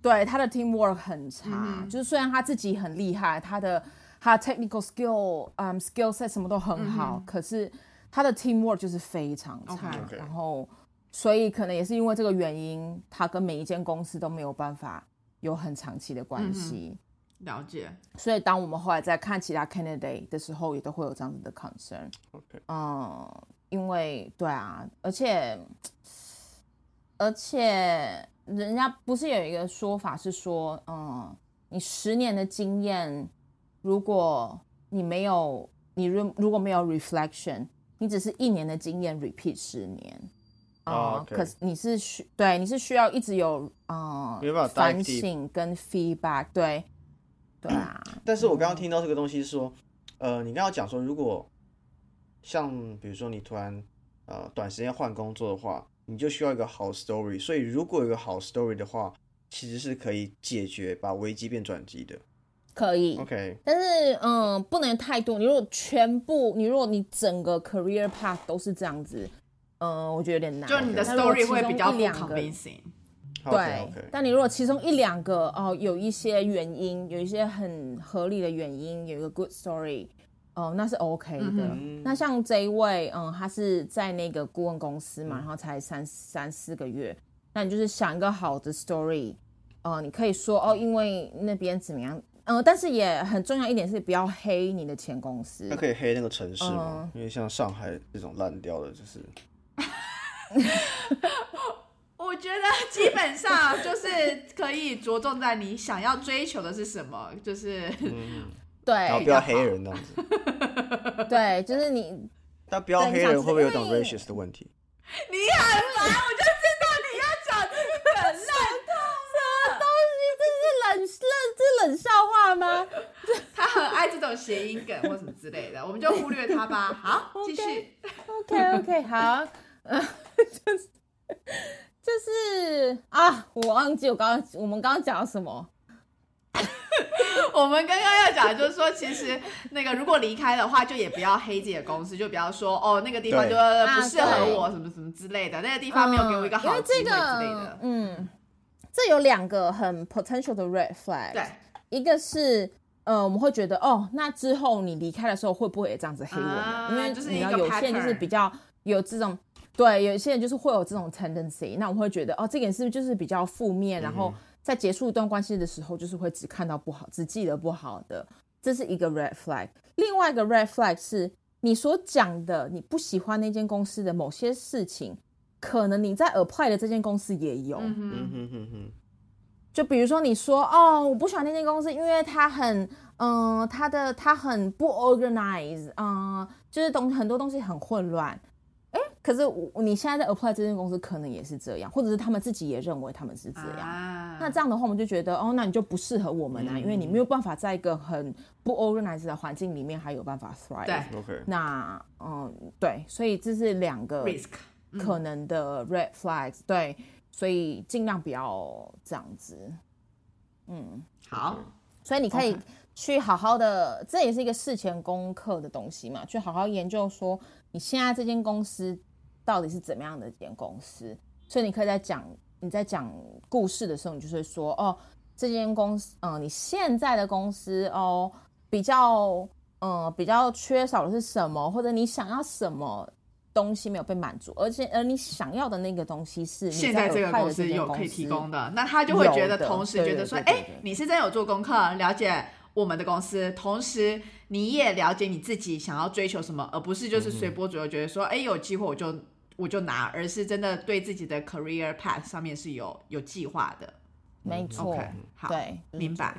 对他的 teamwork 很差。就是虽然他自己很厉害，他的他 technical skill，嗯，skill set 什么都很好，可是他的 teamwork 就是非常差。然后，所以可能也是因为这个原因，他跟每一间公司都没有办法有很长期的关系。了解。所以当我们后来在看其他 candidate 的时候，也都会有这样子的 concern。OK。嗯，因为对啊，而且。而且人家不是有一个说法是说，嗯，你十年的经验，如果你没有你如如果没有 reflection，你只是一年的经验 repeat 十年啊，可是你是需对你是需要一直有嗯反省跟 feedback，对对啊。但是我刚刚听到这个东西是说，呃，你刚刚讲说，如果像比如说你突然呃短时间换工作的话。你就需要一个好 story，所以如果有个好 story 的话，其实是可以解决把危机变转机的。可以，OK。但是，嗯，不能太多。你如果全部，你如果你整个 career path 都是这样子，嗯，我觉得有点难。就你的 story 会比较不 convincing。对，但你如果其中一两个哦，有一些原因，有一些很合理的原因，有一个 good story。哦，那是 OK 的。那像这一位，嗯，他是在那个顾问公司嘛，然后才三三四个月。那你就是想一个好的 story，哦，你可以说哦，因为那边怎么样，嗯，但是也很重要一点是不要黑你的前公司。那可以黑那个城市吗？因为像上海这种烂掉的，就是。我觉得基本上就是可以着重在你想要追求的是什么，就是。对，然后不要黑人这样子。对，就是你。但不要黑人会不会有种 racist 的问题？你很烦，我就知道你要讲这个烂什么东西，这是冷冷这冷笑话吗？他很爱这种谐音梗或什么之类的，我们就忽略他吧。好，继续。OK OK，好。就是就是啊，我忘记我刚刚我们刚刚讲了什么。我们刚刚要讲，就是说，其实那个如果离开的话，就也不要黑自己的公司，就不要说哦，那个地方就不适合我，什么什么之类的，那个地方没有给我一个好机会之类的。嗯，这有两个很 potential 的 red flag。对，一个是呃，我们会觉得哦，那之后你离开的时候会不会也这样子黑我们？因为就是你要有些就是比较有这种。对，有一些人就是会有这种 tendency，那我会觉得哦，这个人是不是就是比较负面，然后在结束一段关系的时候，就是会只看到不好，只记得不好的，这是一个 red flag。另外一个 red flag 是你所讲的你不喜欢那间公司的某些事情，可能你在 apply 的这间公司也有。嗯哼哼哼，就比如说你说哦，我不喜欢那间公司，因为它很嗯，它的它很不 organize，嗯，就是东很多东西很混乱。哎，可是我你现在在 apply 这间公司可能也是这样，或者是他们自己也认为他们是这样。那这样的话，我们就觉得哦，那你就不适合我们啊，因为你没有办法在一个很不 organized 的环境里面还有办法 thrive。对，OK。那嗯，对，所以这是两个 risk 可能的 red flags。对，所以尽量不要这样子。嗯，好。所以你可以去好好的，这也是一个事前功课的东西嘛，去好好研究说你现在这间公司到底是怎么样的一间公司。所以你可以在讲你在讲故事的时候，你就会说哦，这间公司，嗯，你现在的公司哦，比较，嗯，比较缺少的是什么，或者你想要什么东西没有被满足，而且，而你想要的那个东西是现在这个公司有可以提供的，那他就会觉得同时觉得说，哎，你是真有做功课，了解我们的公司，同时你也了解你自己想要追求什么，而不是就是随波逐流，觉得说，哎，有机会我就。我就拿，而是真的对自己的 career path 上面是有有计划的，没错。好，对，明白。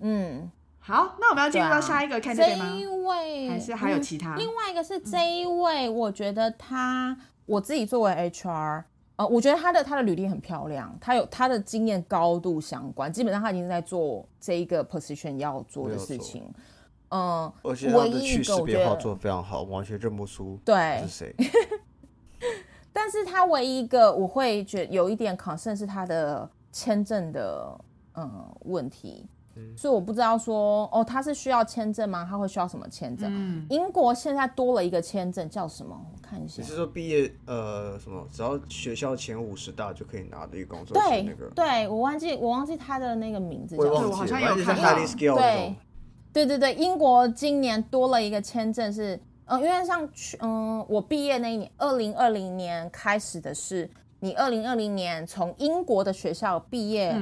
嗯，好，那我们要进入到下一个 candidate 吗？这一位还是还有其他？另外一个是这一位，我觉得他，我自己作为 HR，呃，我觉得他的他的履历很漂亮，他有他的经验高度相关，基本上他已经在做这一个 position 要做的事情。嗯，而且他的去识别化做的非常好，完全认不出对是谁。但是他唯一一个我会觉有一点 concern 是他的签证的嗯问题，所以我不知道说哦他是需要签证吗？他会需要什么签证？嗯，英国现在多了一个签证叫什么？我看一下。你是说毕业呃什么？只要学校前五十大就可以拿的一个工作？对，那个对我忘记我忘记他的那个名字，我好像有看到。对，对对对，英国今年多了一个签证是。嗯，因为像去，嗯，我毕业那一年，二零二零年开始的是，你二零二零年从英国的学校毕业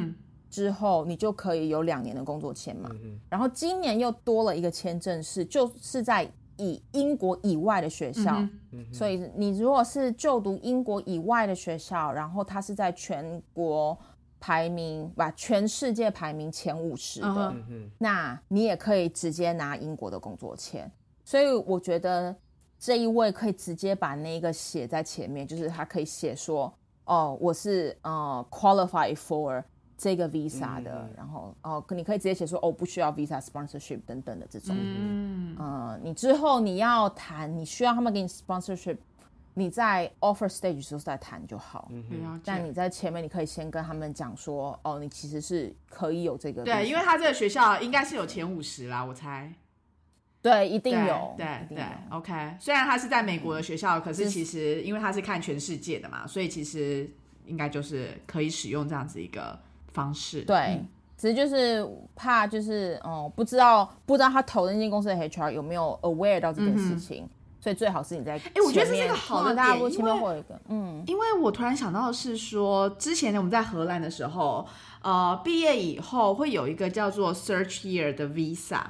之后，你就可以有两年的工作签嘛。然后今年又多了一个签证，是就是在以英国以外的学校，所以你如果是就读英国以外的学校，然后它是在全国排名，把全世界排名前五十的，那你也可以直接拿英国的工作签。所以我觉得这一位可以直接把那个写在前面，就是他可以写说，哦，我是呃 qualify for 这个 visa 的，然后哦，你可以直接写说，哦，不需要 visa sponsorship 等等的这种。嗯，呃，你之后你要谈，你需要他们给你 sponsorship，你在 offer stage 时候再谈就好。嗯，但你在前面你可以先跟他们讲说，哦，你其实是可以有这个。对，因为他这个学校应该是有前五十啦，我猜。对，一定有，对对，OK。虽然他是在美国的学校，可是其实因为他是看全世界的嘛，所以其实应该就是可以使用这样子一个方式。对，只是就是怕就是哦，不知道不知道他投的那间公司的 HR 有没有 aware 到这件事情，所以最好是你在哎，我觉得这是一个好的点，因为嗯，因为我突然想到的是说，之前呢我们在荷兰的时候，呃，毕业以后会有一个叫做 Search Year 的 Visa。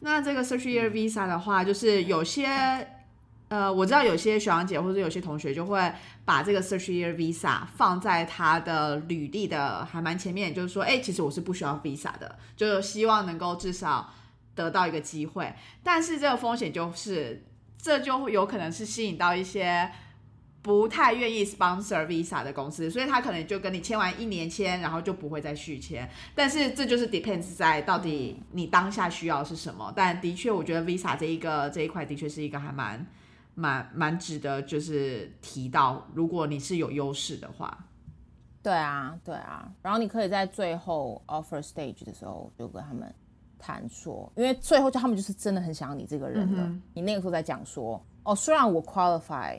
那这个 search year visa 的话，就是有些，呃，我知道有些学长姐或者有些同学就会把这个 search year visa 放在他的履历的还蛮前面，就是说，哎，其实我是不需要 visa 的，就希望能够至少得到一个机会。但是这个风险就是，这就有可能是吸引到一些。不太愿意 sponsor visa 的公司，所以他可能就跟你签完一年签，然后就不会再续签。但是这就是 depends 在到底你当下需要是什么。但的确，我觉得 visa 这一个这一块的确是一个还蛮蛮蛮值得就是提到，如果你是有优势的话。对啊，对啊。然后你可以在最后 offer stage 的时候就跟他们谈说，因为最后就他们就是真的很想要你这个人了。你那个时候在讲说，哦，虽然我 qualify。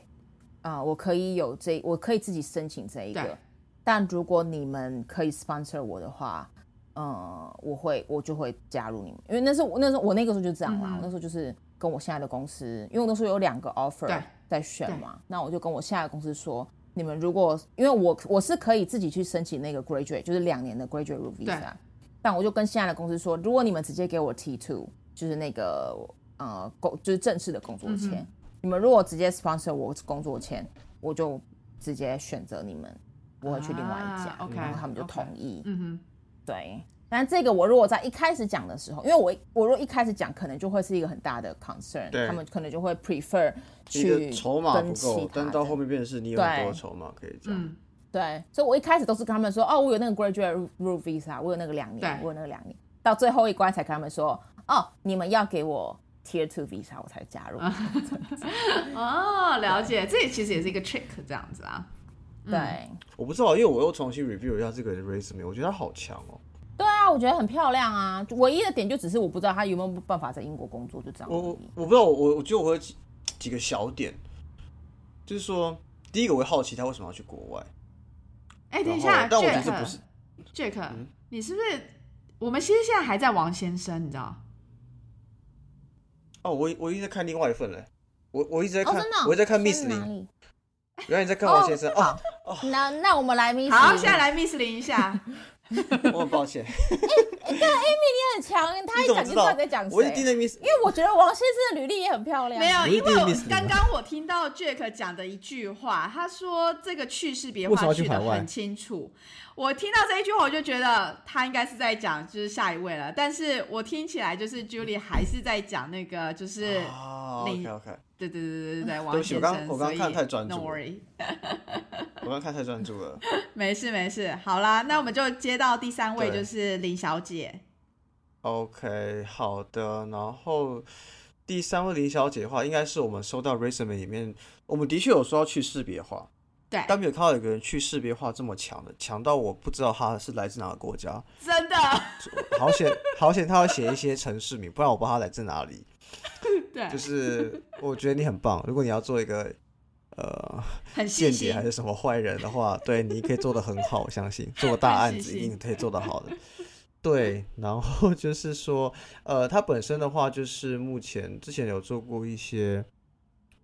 啊，我可以有这，我可以自己申请这一个，但如果你们可以 sponsor 我的话，嗯，我会我就会加入你们，因为那时候那时候我那个时候就这样啦，那时候就是跟我现在的公司，因为我那时候有两个 offer，在选嘛，那我就跟我现在的公司说，你们如果因为我我是可以自己去申请那个 graduate，就是两年的 graduate visa，但我就跟现在的公司说，如果你们直接给我 T two，就是那个呃工就是正式的工作签，你们如果直接 sponsor 我工作签，我就直接选择你们，不会去另外一家，啊，OK，然后他们就同意。嗯哼，对，但这个我如果在一开始讲的时候，因为我我如果一开始讲，可能就会是一个很大的 concern，他们可能就会 prefer 去筹码不跟其够，他但到后面变成是你有很多筹码可以这样。嗯，对，所以我一开始都是跟他们说，哦，我有那个 graduate route visa，我有那个两年，我有那个两年，到最后一关才跟他们说，哦，你们要给我 tier two visa，我才加入。哦，了解，这也其实也是一个 trick 这样子啊。对，我不知道，因为我又重新 review 一下这个 resume，我觉得他好强哦。对啊，我觉得很漂亮啊。唯一的点就只是我不知道他有没有办法在英国工作，就这样而我我已。我不知道，我我觉得我会有几几个小点，就是说，第一个我会好奇他为什么要去国外，哎，等一下但我觉得这不是，Jack，Jack，你是不是？我们其实现在还在王先生，你知道？哦，我我一直在看另外一份嘞，我我一直在哦，看，我一直在看 Miss 林，原来你在看王先生哦，哦，那那我们来 Miss，好，现在来 Miss 林一下。我很抱歉，你很强，他一讲就知在讲？我一直盯。着 Miss，因为我觉得王先生的履历也很漂亮。没有，因为我刚刚我听到 Jack 讲的一句话，他说这个去识别为什么化去的很清楚。我听到这一句话，我就觉得他应该是在讲就是下一位了，但是我听起来就是 Julie 还是在讲那个就是啊你，OK OK，对对对对对对，王先生。我刚看太专注 No 了 worry，我刚看太专注了。没事没事。好啦，那我们就接到第三位，就是林小姐。OK，好的。然后第三位林小姐的话，应该是我们收到 resume 里面，我们的确有说要去识别化，对，但没有看到有个人去识别化这么强的，强到我不知道他是来自哪个国家。真的，好险，好险，他要写一些城市名，不然我不知道他来自哪里。对，就是我觉得你很棒，如果你要做一个呃很间谍还。是什么坏人的话，对，你可以做的很好，我相信做大案子一定可以做得好的。对，然后就是说，呃，他本身的话，就是目前之前有做过一些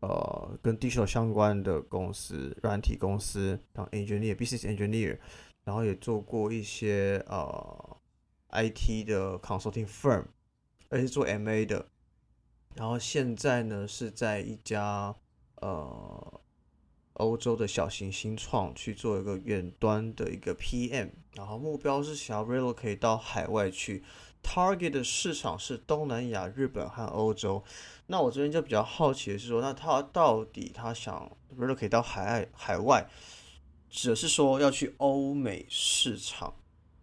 呃跟 digital 相关的公司，软体公司当 engineer、business engineer，然后也做过一些呃 IT 的 consulting firm，而且做 MA 的。然后现在呢是在一家呃欧洲的小型新创去做一个远端的一个 PM，然后目标是想要 relocate 到海外去，target 的市场是东南亚、日本和欧洲。那我这边就比较好奇的是说，那他到底他想 relocate 到海外海外，只是说要去欧美市场，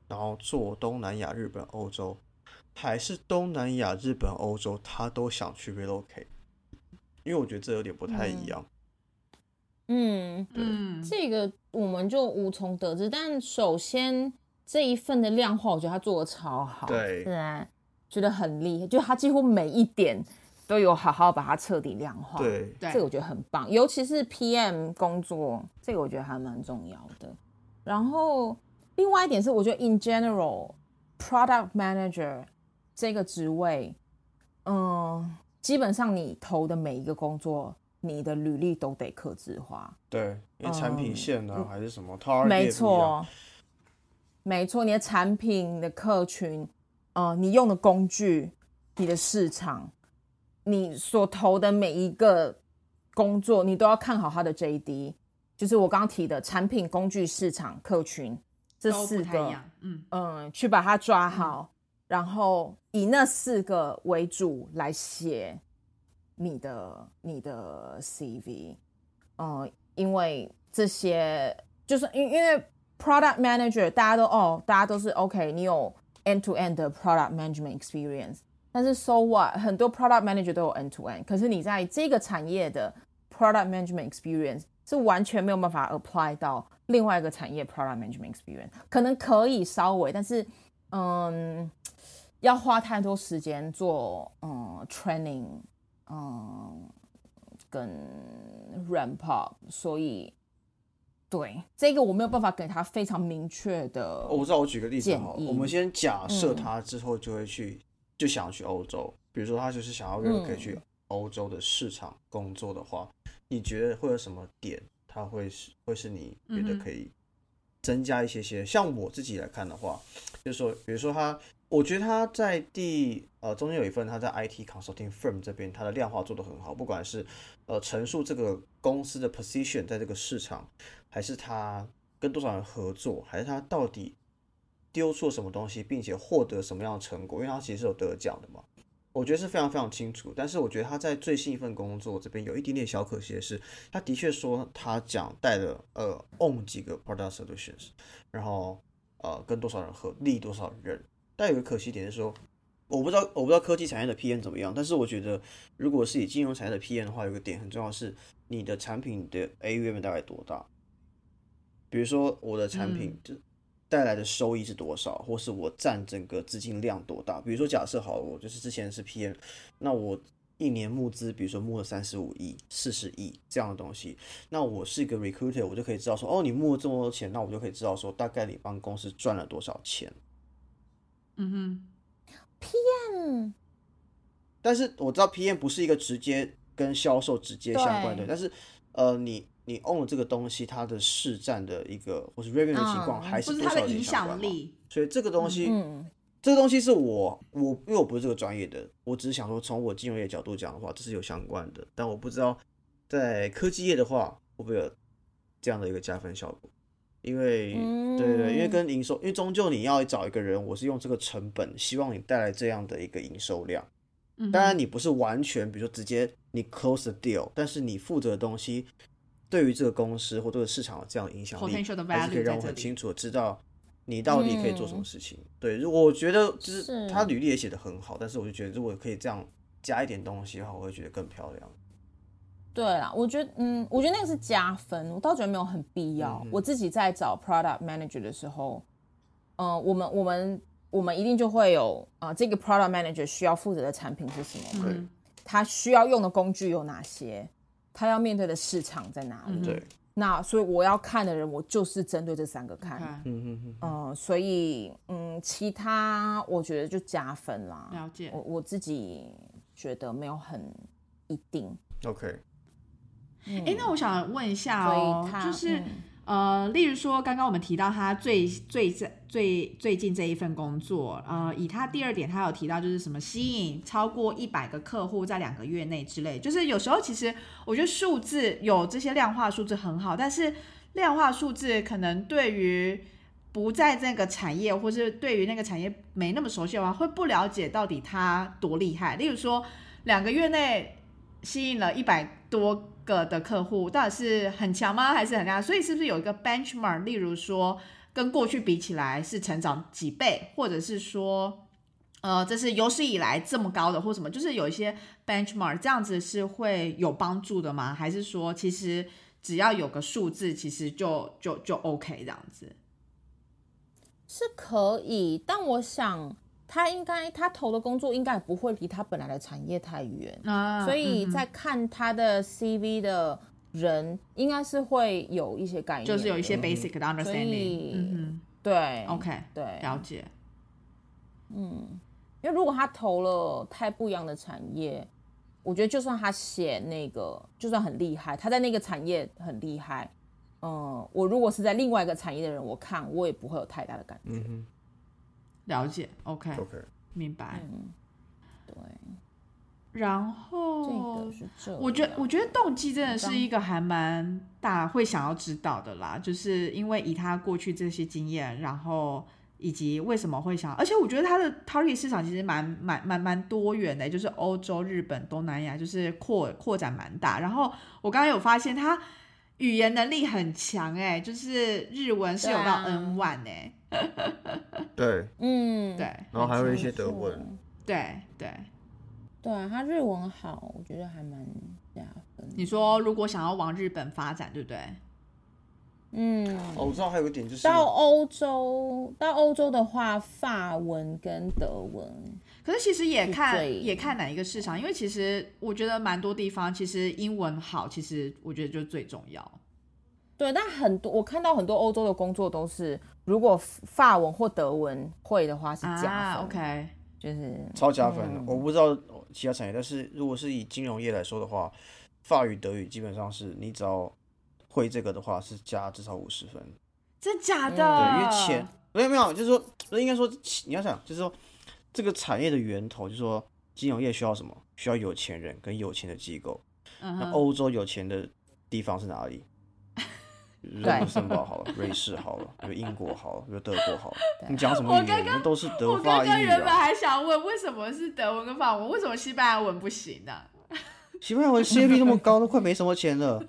然后做东南亚、日本、欧洲，还是东南亚、日本、欧洲他都想去 relocate？因为我觉得这有点不太一样。嗯，嗯，这个我们就无从得知。但首先这一份的量化，我觉得他做的超好，对是啊，觉得很厉害，就他几乎每一点都有好好把它彻底量化。，对，对这个我觉得很棒，尤其是 PM 工作，这个我觉得还蛮重要的。然后另外一点是，我觉得 in general product manager 这个职位，嗯，基本上你投的每一个工作，你的履历都得克制化。对，因为产品嗯线啊，还是什么没错，没错，你的产品、你的客群，呃，你用的工具、你的市场，你所投的每一个工作，你都要看好它的 JD，就是我刚刚提的产品、工具、市场、客群这四个。嗯，嗯，去把它抓好，然后以那四个为主来写你的你的 CV，嗯，因为这些就是因因为 product manager 大家都哦，大家都是 OK，你有 end to end 的 product management experience，但是 so what，很多 product manager 都有 end to end，可是你在这个产业的 product management experience 是完全没有办法 apply 到另外一个产业 product management experience，可能可以稍微，但是嗯，要花太多时间做嗯 training，嗯，跟 ramp up，所以对这个我没有办法给他非常明确的哦我知道，我举个例子好了，我们先假设嗯。他之后就会去，就想要去欧洲，比如说他就是想要 relocate 去欧洲的市场工作的话，你觉得会有什么点，他会是会是你觉得可以增加一些些？像我自己来看的话，就是说，比如说他，我觉得他在第呃中间有一份他在 IT consulting firm 这边，他的量化做得很好，不管是呃陈述这个公司的 position 在这个市场，还是他跟多少人合作，还是他到底丢出了什么东西，并且获得什么样的成果，因为他其实是有得奖的嘛。我觉得是非常非常清楚，但是我觉得他在最新一份工作这边有一点点小可惜的是，他的确说他讲带了呃 own 几个 product solutions，然后呃跟多少人合力多少人，但有个可惜点是说，我不知道我不知道科技产业的 PM 怎么样，但是我觉得如果是以金融产业的 PM 的话，有个点很重要是你的产品的 AUM 大概多大，比如说我的产品就带来的收益是多少，或是我占整个资金量多大。比如说，假设好了，我就是之前是 PM，那我一年募资，比如说募了三十五亿、四十亿这样的东西，那我是一个 recruiter，我就可以知道说，哦，你募了这么多钱，那我就可以知道说，大概你帮公司赚了多少钱。嗯哼，PM，，但是我知道 PM 不是一个直接跟销售直接相关的，但是呃，你你 own 了这个东西，它的市占的一个或是 revenue 的情况，嗯还是是多少影。响力，所以这个东西，嗯，这个东西是我我因为我不是这个专业的，我只是想说从我金融业角度讲的话，这是有相关的，但我不知道在科技业的话会不会有这样的一个加分效果。因为，嗯对对对，因为跟营收，因为终究你要找一个人，我是用这个成本，希望你带来这样的一个营收量。当然，你不是完全，比如说直接你 close the deal，但是你负责的东西对于这个公司或这个市场有这样的影响力还是可以让我很清楚的知道你到底可以做什么嗯事情。对，如果我觉得就是是他履历也写的很好，但是我就觉得如果可以这样加一点东西的话，我会觉得更漂亮。对啦，我觉得，嗯，我觉得那个是加分，我倒觉得没有很必要。嗯我自己在找 product manager 的时候，嗯、我们我们我们一定就会有啊、这个 product manager 需要负责的产品是什么嗯他需要用的工具有哪些？他要面对的市场在哪里？嗯对，那所以我要看的人，我就是针对这三个看。嗯嗯嗯，嗯、所以嗯，其他我觉得就加分啦。了解我我自己觉得没有很一定。OK，哎、那我想问一下所哦以，他就是、嗯呃，例如说刚刚我们提到他最最最最近这一份工作，呃，以他第二点，他有提到就是什么吸引超过一百个客户在两个月内之类，就是有时候其实我觉得数字有这些量化数字很好，但是量化数字可能对于不在这个产业，或是对于那个产业没那么熟悉的话，会不了解到底它多厉害。例如说，两个月内吸引了一百多个的客户，到底是很强吗？还是很亮？所以是不是有一个 benchmark？例如说，跟过去比起来是成长几倍，或者是说，呃，这是有史以来这么高的，或什么？就是有一些 benchmark，这样子是会有帮助的吗？还是说，其实只要有个数字，其实就就就 OK 这样子？是可以，但我想他应该他投的工作应该也不会离他本来的产业太远，啊所以在看他的 CV 的人应该是会有一些概念，就是有一些 basic 的 understanding。对，OK，对，了解。嗯。因为如果他投了太不一样的产业，我觉得就算他写那个，就算很厉害，他在那个产业很厉害，嗯，我如果是在另外一个产业的人，我看我也不会有太大的感觉。了解，OK，，OK，明白。对，然这后个是这样，我觉得，我觉得动机真的是一个还蛮大会想要知道的啦，就是因为以他过去这些经验，然后以及为什么会想，而且我觉得他的 target 市场其实蛮蛮蛮蛮多元的，就是欧洲、日本、东南亚，就是扩扩展蛮大。然后我刚刚有发现他语言能力很强，哎，就是日文是有到 N one 哎，对，嗯，对然后还有一些德文，对对。对啊，他日文好，我觉得还蛮加分。你说如果想要往日本发展，对不对？嗯，哦，我知道还有一点就是，到欧洲，到欧洲的话，法文跟德文，可是其实也看也看哪一个市场，因为其实我觉得蛮多地方其实英文好，其实我觉得就最重要。对，但很多我看到很多欧洲的工作都是，如果法文或德文会的话是加分、啊，OK，就是超加分。嗯我不知道其他产业，但是如果是以金融业来说的话，法语、德语基本上是你只要会这个的话，是加至少五十分。真假的？对，因为钱没有没有，就是说，应该说你要想，就是说这个产业的源头，就是说金融业需要什么？需要有钱人跟有钱的机构。那欧洲有钱的地方是哪里？卢森堡好了，瑞士好了，比如英国好了，比如德国好了。你讲什么语言？都是德法英语。我刚刚原本还想问，为什么是德文跟法文？为什么西班牙文不行呢？西班牙文失业率那么高，都快没什么钱了。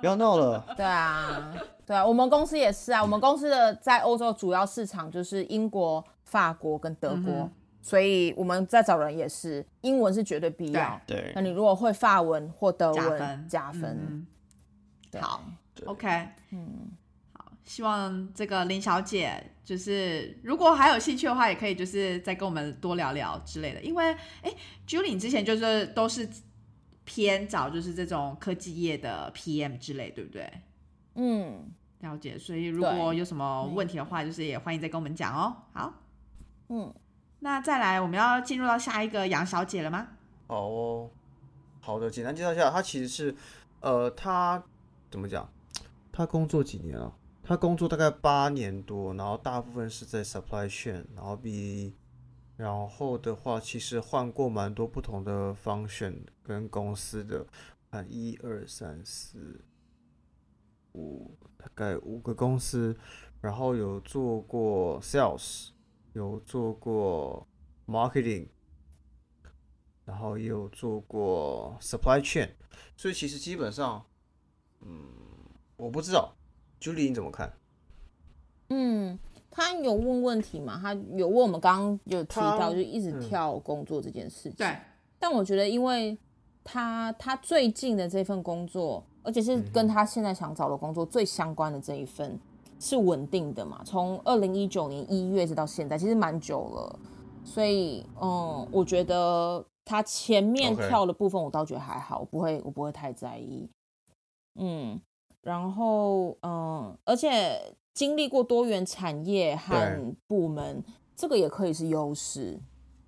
不要闹了。对啊，对啊，我们公司也是啊。我们公司的在欧洲主要市场就是英国、法国跟德国，所以我们在找人也是英文是绝对必要。对，那你如果会法文或德文，加分。好。OK，嗯，好，希望这个林小姐就是如果还有兴趣的话，也可以就是再跟我们多聊聊之类的。因为哎，Julie 之前就是都是偏找就是这种科技业的 PM 之类，对不对？嗯，了解。所以如果有什么问题的话，就是也欢迎再跟我们讲哦。好，嗯，那再来我们要进入到下一个杨小姐了吗？好哦，好的，简单介绍一下，她其实是呃，她怎么讲？他工作几年了？他工作大概八年多，然后大部分是在 supply chain，然后比，然后的话其实换过蛮多不同的 function 跟公司的，看一二三四五，大概五个公司，然后有做过 sales，有做过 marketing，然后也有做过 supply chain，所以其实基本上，嗯。我不知道，Julie 你怎么看？嗯，他有问问题嘛？他有问我们刚刚有提到，就一直跳工作这件事情。对。但我觉得，因为他他最近的这份工作，而且是跟他现在想找的工作最相关的这一份，是稳定的嘛？从二零一九年一月直到现在，其实蛮久了。所以，嗯，我觉得他前面跳的部分，我倒觉得还好，我不会，我不会太在意。嗯。然后，嗯，而且经历过多元产业和部门，这个也可以是优势。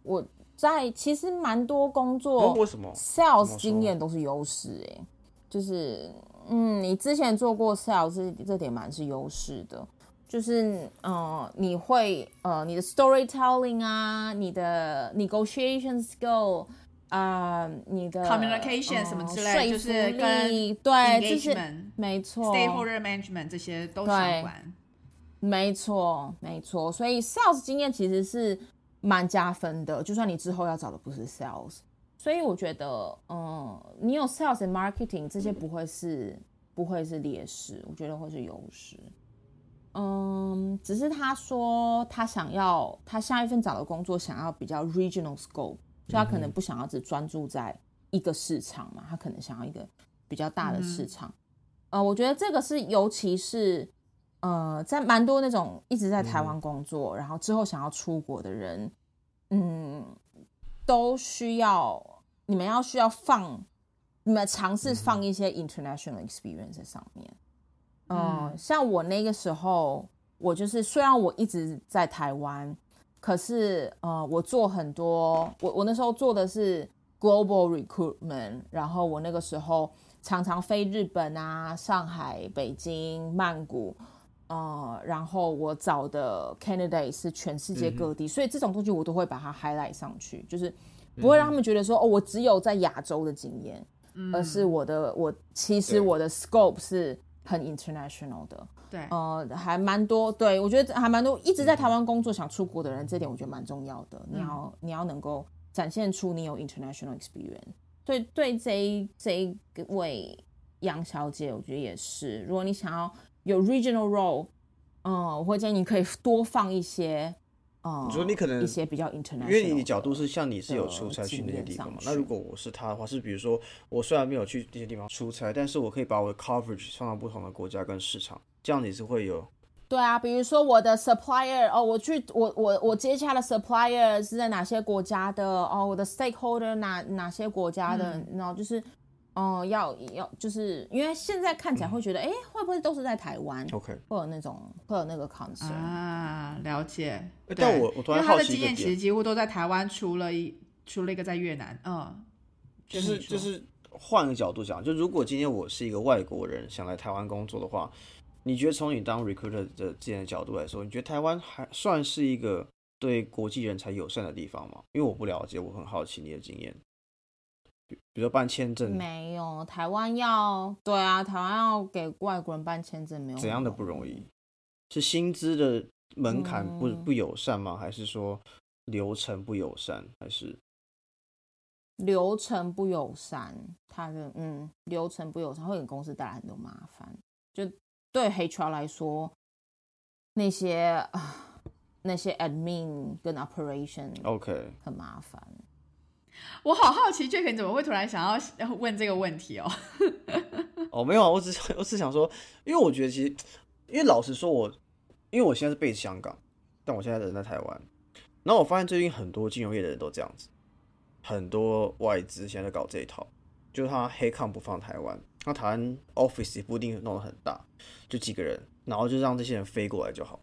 我在其实蛮多工作，为什么 sales 经验都是优势？哎，就是，嗯，你之前做过 sales，这点蛮是优势的。就是，嗯，你会，呃，你的 storytelling 啊，你的 negotiation skill。啊，你的 communication 什么之类，就是跟对，就是没错，stakeholder management 这些都相关。没错，没错。所以 sales 经验其实是蛮加分的，就算你之后要找的不是 sales。所以我觉得，嗯，你有 sales and marketing 这些不会是不会是劣势，我觉得会是优势。嗯，只是他说他想要他下一份找的工作想要比较 regional scope。就他可能不想要只专注在一个市场嘛，他可能想要一个比较大的市场。呃，我觉得这个是，尤其是呃，在蛮多那种一直在台湾工作，然后之后想要出国的人，嗯，都需要你们要需要放，你们尝试放一些 international experience 在上面。嗯，像我那个时候，我就是虽然我一直在台湾。可是，呃，我做很多，我我那时候做的是 global recruitment，然后我那个时候常常飞日本啊、上海、北京、曼谷，呃，然后我找的 candidate 是全世界各地，所以这种东西我都会把它 highlight 上去，就是不会让他们觉得说，哦，我只有在亚洲的经验，而是我的我其实我的 scope 是很 international 的。对，呃，还蛮多，对我觉得还蛮多，一直在台湾工作想出国的人，这点我觉得蛮重要的。你要你要能够展现出你有 international experience。对对，这这一位杨小姐，我觉得也是。如果你想要有 regional role，嗯，我会建议你可以多放一些，嗯，你说你可能一些比较 international，因为你的角度是像你是有出差去那些地方嘛。那如果我是他的话，是比如说我虽然没有去这些地方出差，但是我可以把我的 coverage 放到不同的国家跟市场。这样你是会有，对啊，比如说我的 supplier 哦，我去我我我接洽的 supplier 是在哪些国家的哦，我的 stakeholder 哪哪些国家的，然后就是哦要要就是因为现在看起来会觉得，哎，会不会都是在台湾？OK，会有那种会有那个 concern 啊，了解。但我我突然好奇一点，其实几乎都在台湾，除了一除了一个在越南，嗯，就是就是。换个角度讲，就如果今天我是一个外国人想来台湾工作的话，你觉得从你当 recruiter 的这样的角度来说，你觉得台湾还算是一个对国际人才友善的地方吗？因为我不了解，我很好奇你的经验。比比如说办签证，没有台湾要对啊，台湾要给外国人办签证，没有怎样的不容易？是薪资的门槛不不友善吗？还是说流程不友善？还是流程不友善？他的嗯，流程不友善会给公司带来很多麻烦。就对 HR 来说，那些啊 那些 admin 跟 operation OK 很麻烦。我好好奇，Jack 怎么会突然想要问这个问题哦？哦，没有啊，我只我只想说，因为我觉得其实，因为老实说，我因为我现在是背香港，但我现在人在台湾，然后我发现最近很多金融业的人都这样子，很多外资现在搞这一套，就是他黑抗不放台湾，那台湾 office 也不一定弄得很大，就几个人，然后就让这些人飞过来就好。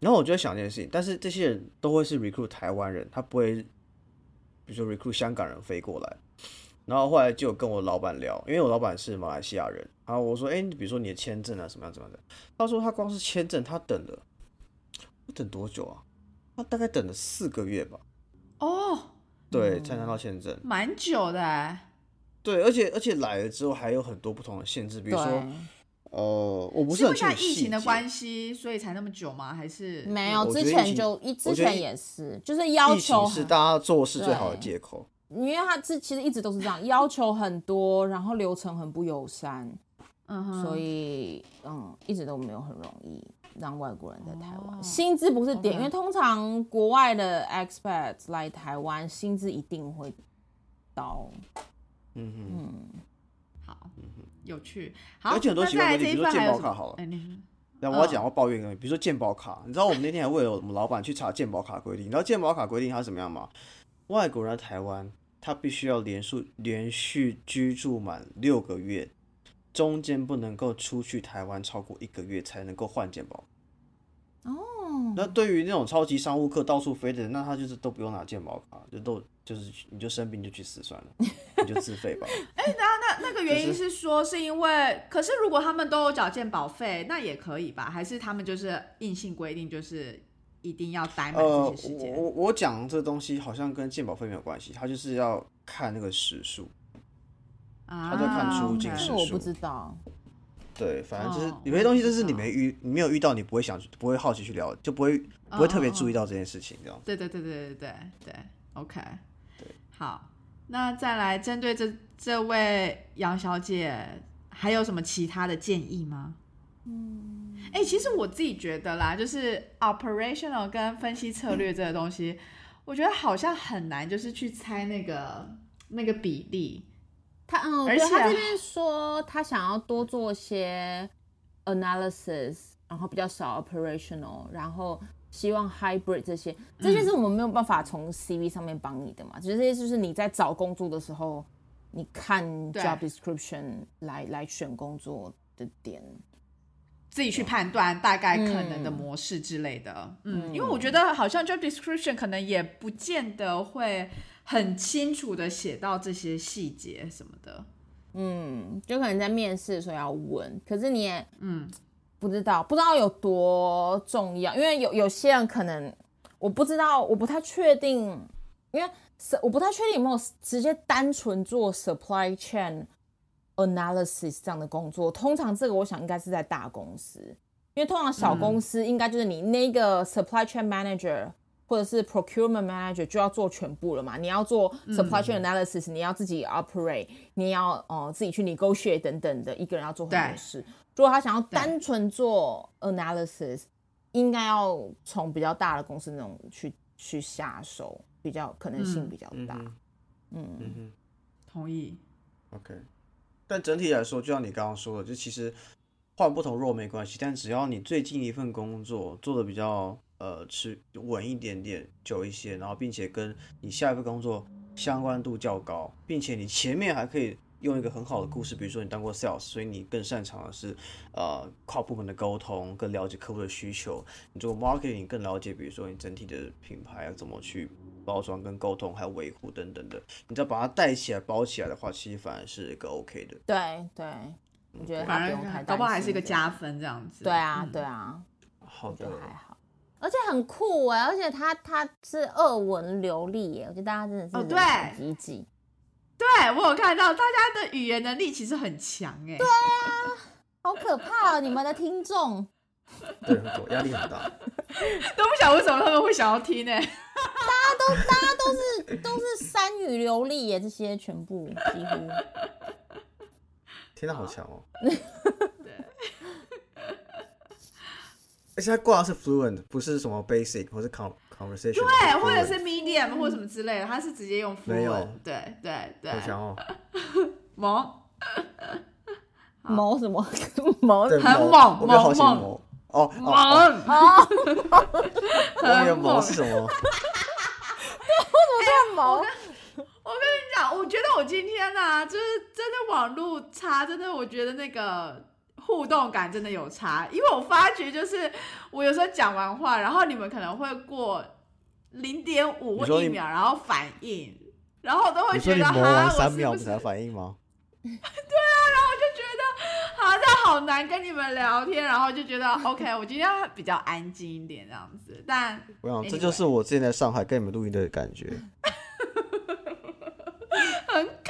然后我就在想一件事情，但是这些人都会是 recruit 台湾人，他不会。比如说 recruit 香港人飞过来，然后后来就跟我老板聊，因为我老板是马来西亚人，然后我说，哎，比如说你的签证啊，什么样怎么样的？他说他光是签证，他等了，等多久啊？他大概等了四个月吧。哦，对，才拿到签证，蛮久的。对，而且而且来了之后还有很多不同的限制，比如说，呃，我不是很像疫情的关系，所以才那么久吗？还是没有？之前就一之前也是，就是要求是大家做事最好的借口。因为他这其实一直都是这样，要求很多，然后流程很不友善，嗯，所以嗯，一直都没有很容易让外国人在台湾。薪资不是点，因为通常国外的 expats 来台湾，薪资一定会高。嗯嗯，好，有趣。好，而且很多奇怪规定，比如说健保卡好了。那我要讲，我抱怨个，比如说健保卡，你知道我们那天还为了我们老板去查健保卡规定，你知道健保卡规定它怎么样吗？外国人台湾，他必须要连续连续居住满六个月，中间不能够出去台湾超过一个月，才能够换健保。哦，那对于那种超级商务客到处飞的人，那他就是都不用拿健保卡，就都就是你就生病就去死算了，你就自费吧。哎，那那那个原因是说是因为，可是如果他们都有缴健保费，那也可以吧？还是他们就是硬性规定就是？一定要待满这些时间。我我讲这东西好像跟健保费没有关系，他就是要看那个时数，他在看出境时数。我不知道。对，反正就是有些东西，就是你没遇，你没有遇到，你不会想，不会好奇去聊，就不会不会特别注意到这件事情，这样。对对对对对对对，OK。对，好，那再来针对这这位杨小姐，还有什么其他的建议吗？嗯。哎，其实我自己觉得啦，就是 operational 跟分析策略这个东西，我觉得好像很难，就是去猜那个那个比例。他嗯，而且他这边说他想要多做些 analysis，然后比较少 operational，然后希望 hybrid 这些，这些是我们没有办法从 CV 上面帮你的嘛？就是这些就是你在找工作的时候，你看 job description 来来选工作的点。自己去判断大概可能的模式之类的，嗯，因为我觉得好像 job description 可能也不见得会很清楚的写到这些细节什么的，嗯，就可能在面试的时候要问，可是你也嗯不知道不知道有多重要，因为有有些人可能我不知道，我不太确定，因为我不太确定有没有直接单纯做 supply chain。analysis 这样的工作，通常这个我想应该是在大公司，因为通常小公司应该就是你那个 supply chain manager 或者是 procurement manager 就要做全部了嘛，你要做 supply chain analysis，你要自己 operate，你要哦自己去 negotiate 等等的，一个人要做很多事。如果他想要单纯做 analysis，应该要从比较大的公司那种去去下手，比较可能性比较大。嗯嗯，同意。OK。但整体来说，就像你刚刚说的，就其实换不同 role 没关系，但只要你最近一份工作做的比较呃持稳一点点、久一些，然后并且跟你下一份工作相关度较高，并且你前面还可以用一个很好的故事，比如说你当过 sales，所以你更擅长的是呃跨部门的沟通，更了解客户的需求。你做 marketing 更了解，比如说你整体的品牌要怎么去包装、跟沟通，还有维护等等的。你只要把它带起来、包起来的话，其实反而是一个 OK 的。对对，我觉得他反不用太担心，而搞不好还是一个加分这样子。对啊嗯对啊，好的还好。而且很酷哎、而且他他是俄文流利耶，我觉得大家真的是对手济济。对我有看到大家的语言能力其实很强哎。对啊，好可怕啊！你们的听众，对，很多压力很大。都不晓得为什么他们会想要听呢？大家都大家都是都是三语流利耶，这些全部几乎。天呐，好强哦！对而且他挂的是 fluent，不是什么 basic 或是 con conversation，对，或者是 medium 或者什么之类的，他是直接用没有。对对对好，强哦。萌谋什么谋？对，很某猛我好奇猛某。哦哦萌，哦，哦，我以为某是什么？谋我跟你讲，我觉得我今天呢、就是真的网络差，真的我觉得那个互动感真的有差，因为我发觉就是我有时候讲完话，然后你们可能会过零点五或一秒，然后反应，然后我都会觉得哈，我是不是才反应吗？好像好难跟你们聊天，然后就觉得 OK，我今天比较安静一点这样子，但我想这就是我之前在上海跟你们录音的感觉。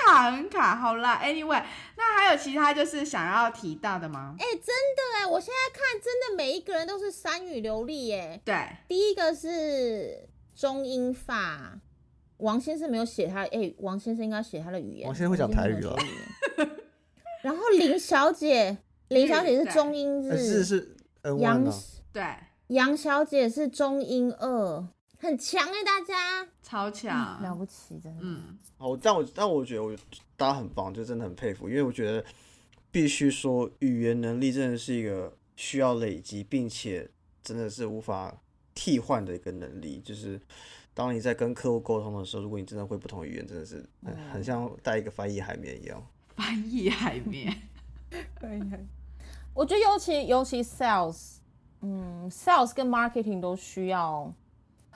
很卡很卡。好啦，Anyway，那还有其他就是想要提到的吗？哎、真的哎，我现在看真的每一个人都是三语流利耶。对，第一个是中英法，王先生没有写他，哎、王先生应该写他的语言。王先生会讲台语了王先生没有写语言然后林小姐，林小姐是中英日是日，是杨？对，杨小姐是中英二，很强哎，大家、超强，了不起，真的。嗯，好，但我但我觉得我大家很棒，就真的很佩服，因为我觉得必须说语言能力真的是一个需要累积，并且真的是无法替换的一个能力。就是当你在跟客户沟通的时候，如果你真的会不同语言，真的是很很像带一个翻译海绵一样。翻译海绵，我觉得尤其尤其 sales，嗯，sales 跟 marketing 都需要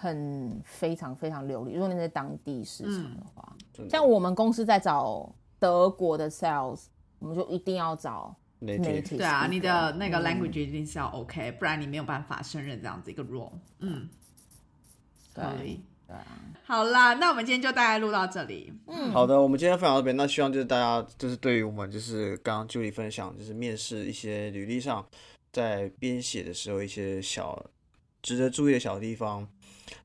很非常非常流利。如果你在当地市场的话，像我们公司在找德国的 sales，我们就一定要找 native。对啊，你的那个 language 一定是要 OK，、不然你没有办法胜任这样子一个 role。嗯，对。对啊，好啦，那我们今天就大概录到这里。嗯，好的，我们今天分享到这边，那希望就是大家就是对于我们就是刚刚 Julie 分享，就是面试一些履历上，在编写的时候一些小值得注意的小地方，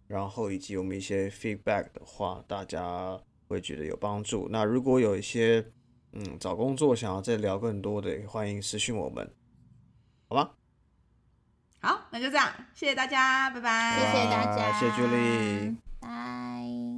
然后以及我们一些 feedback 的话，大家会觉得有帮助。那如果有一些嗯找工作想要再聊更多的，也欢迎私信我们，好吗？好，那就这样，谢谢大家，拜拜。谢谢大家，谢谢 Julie。拜。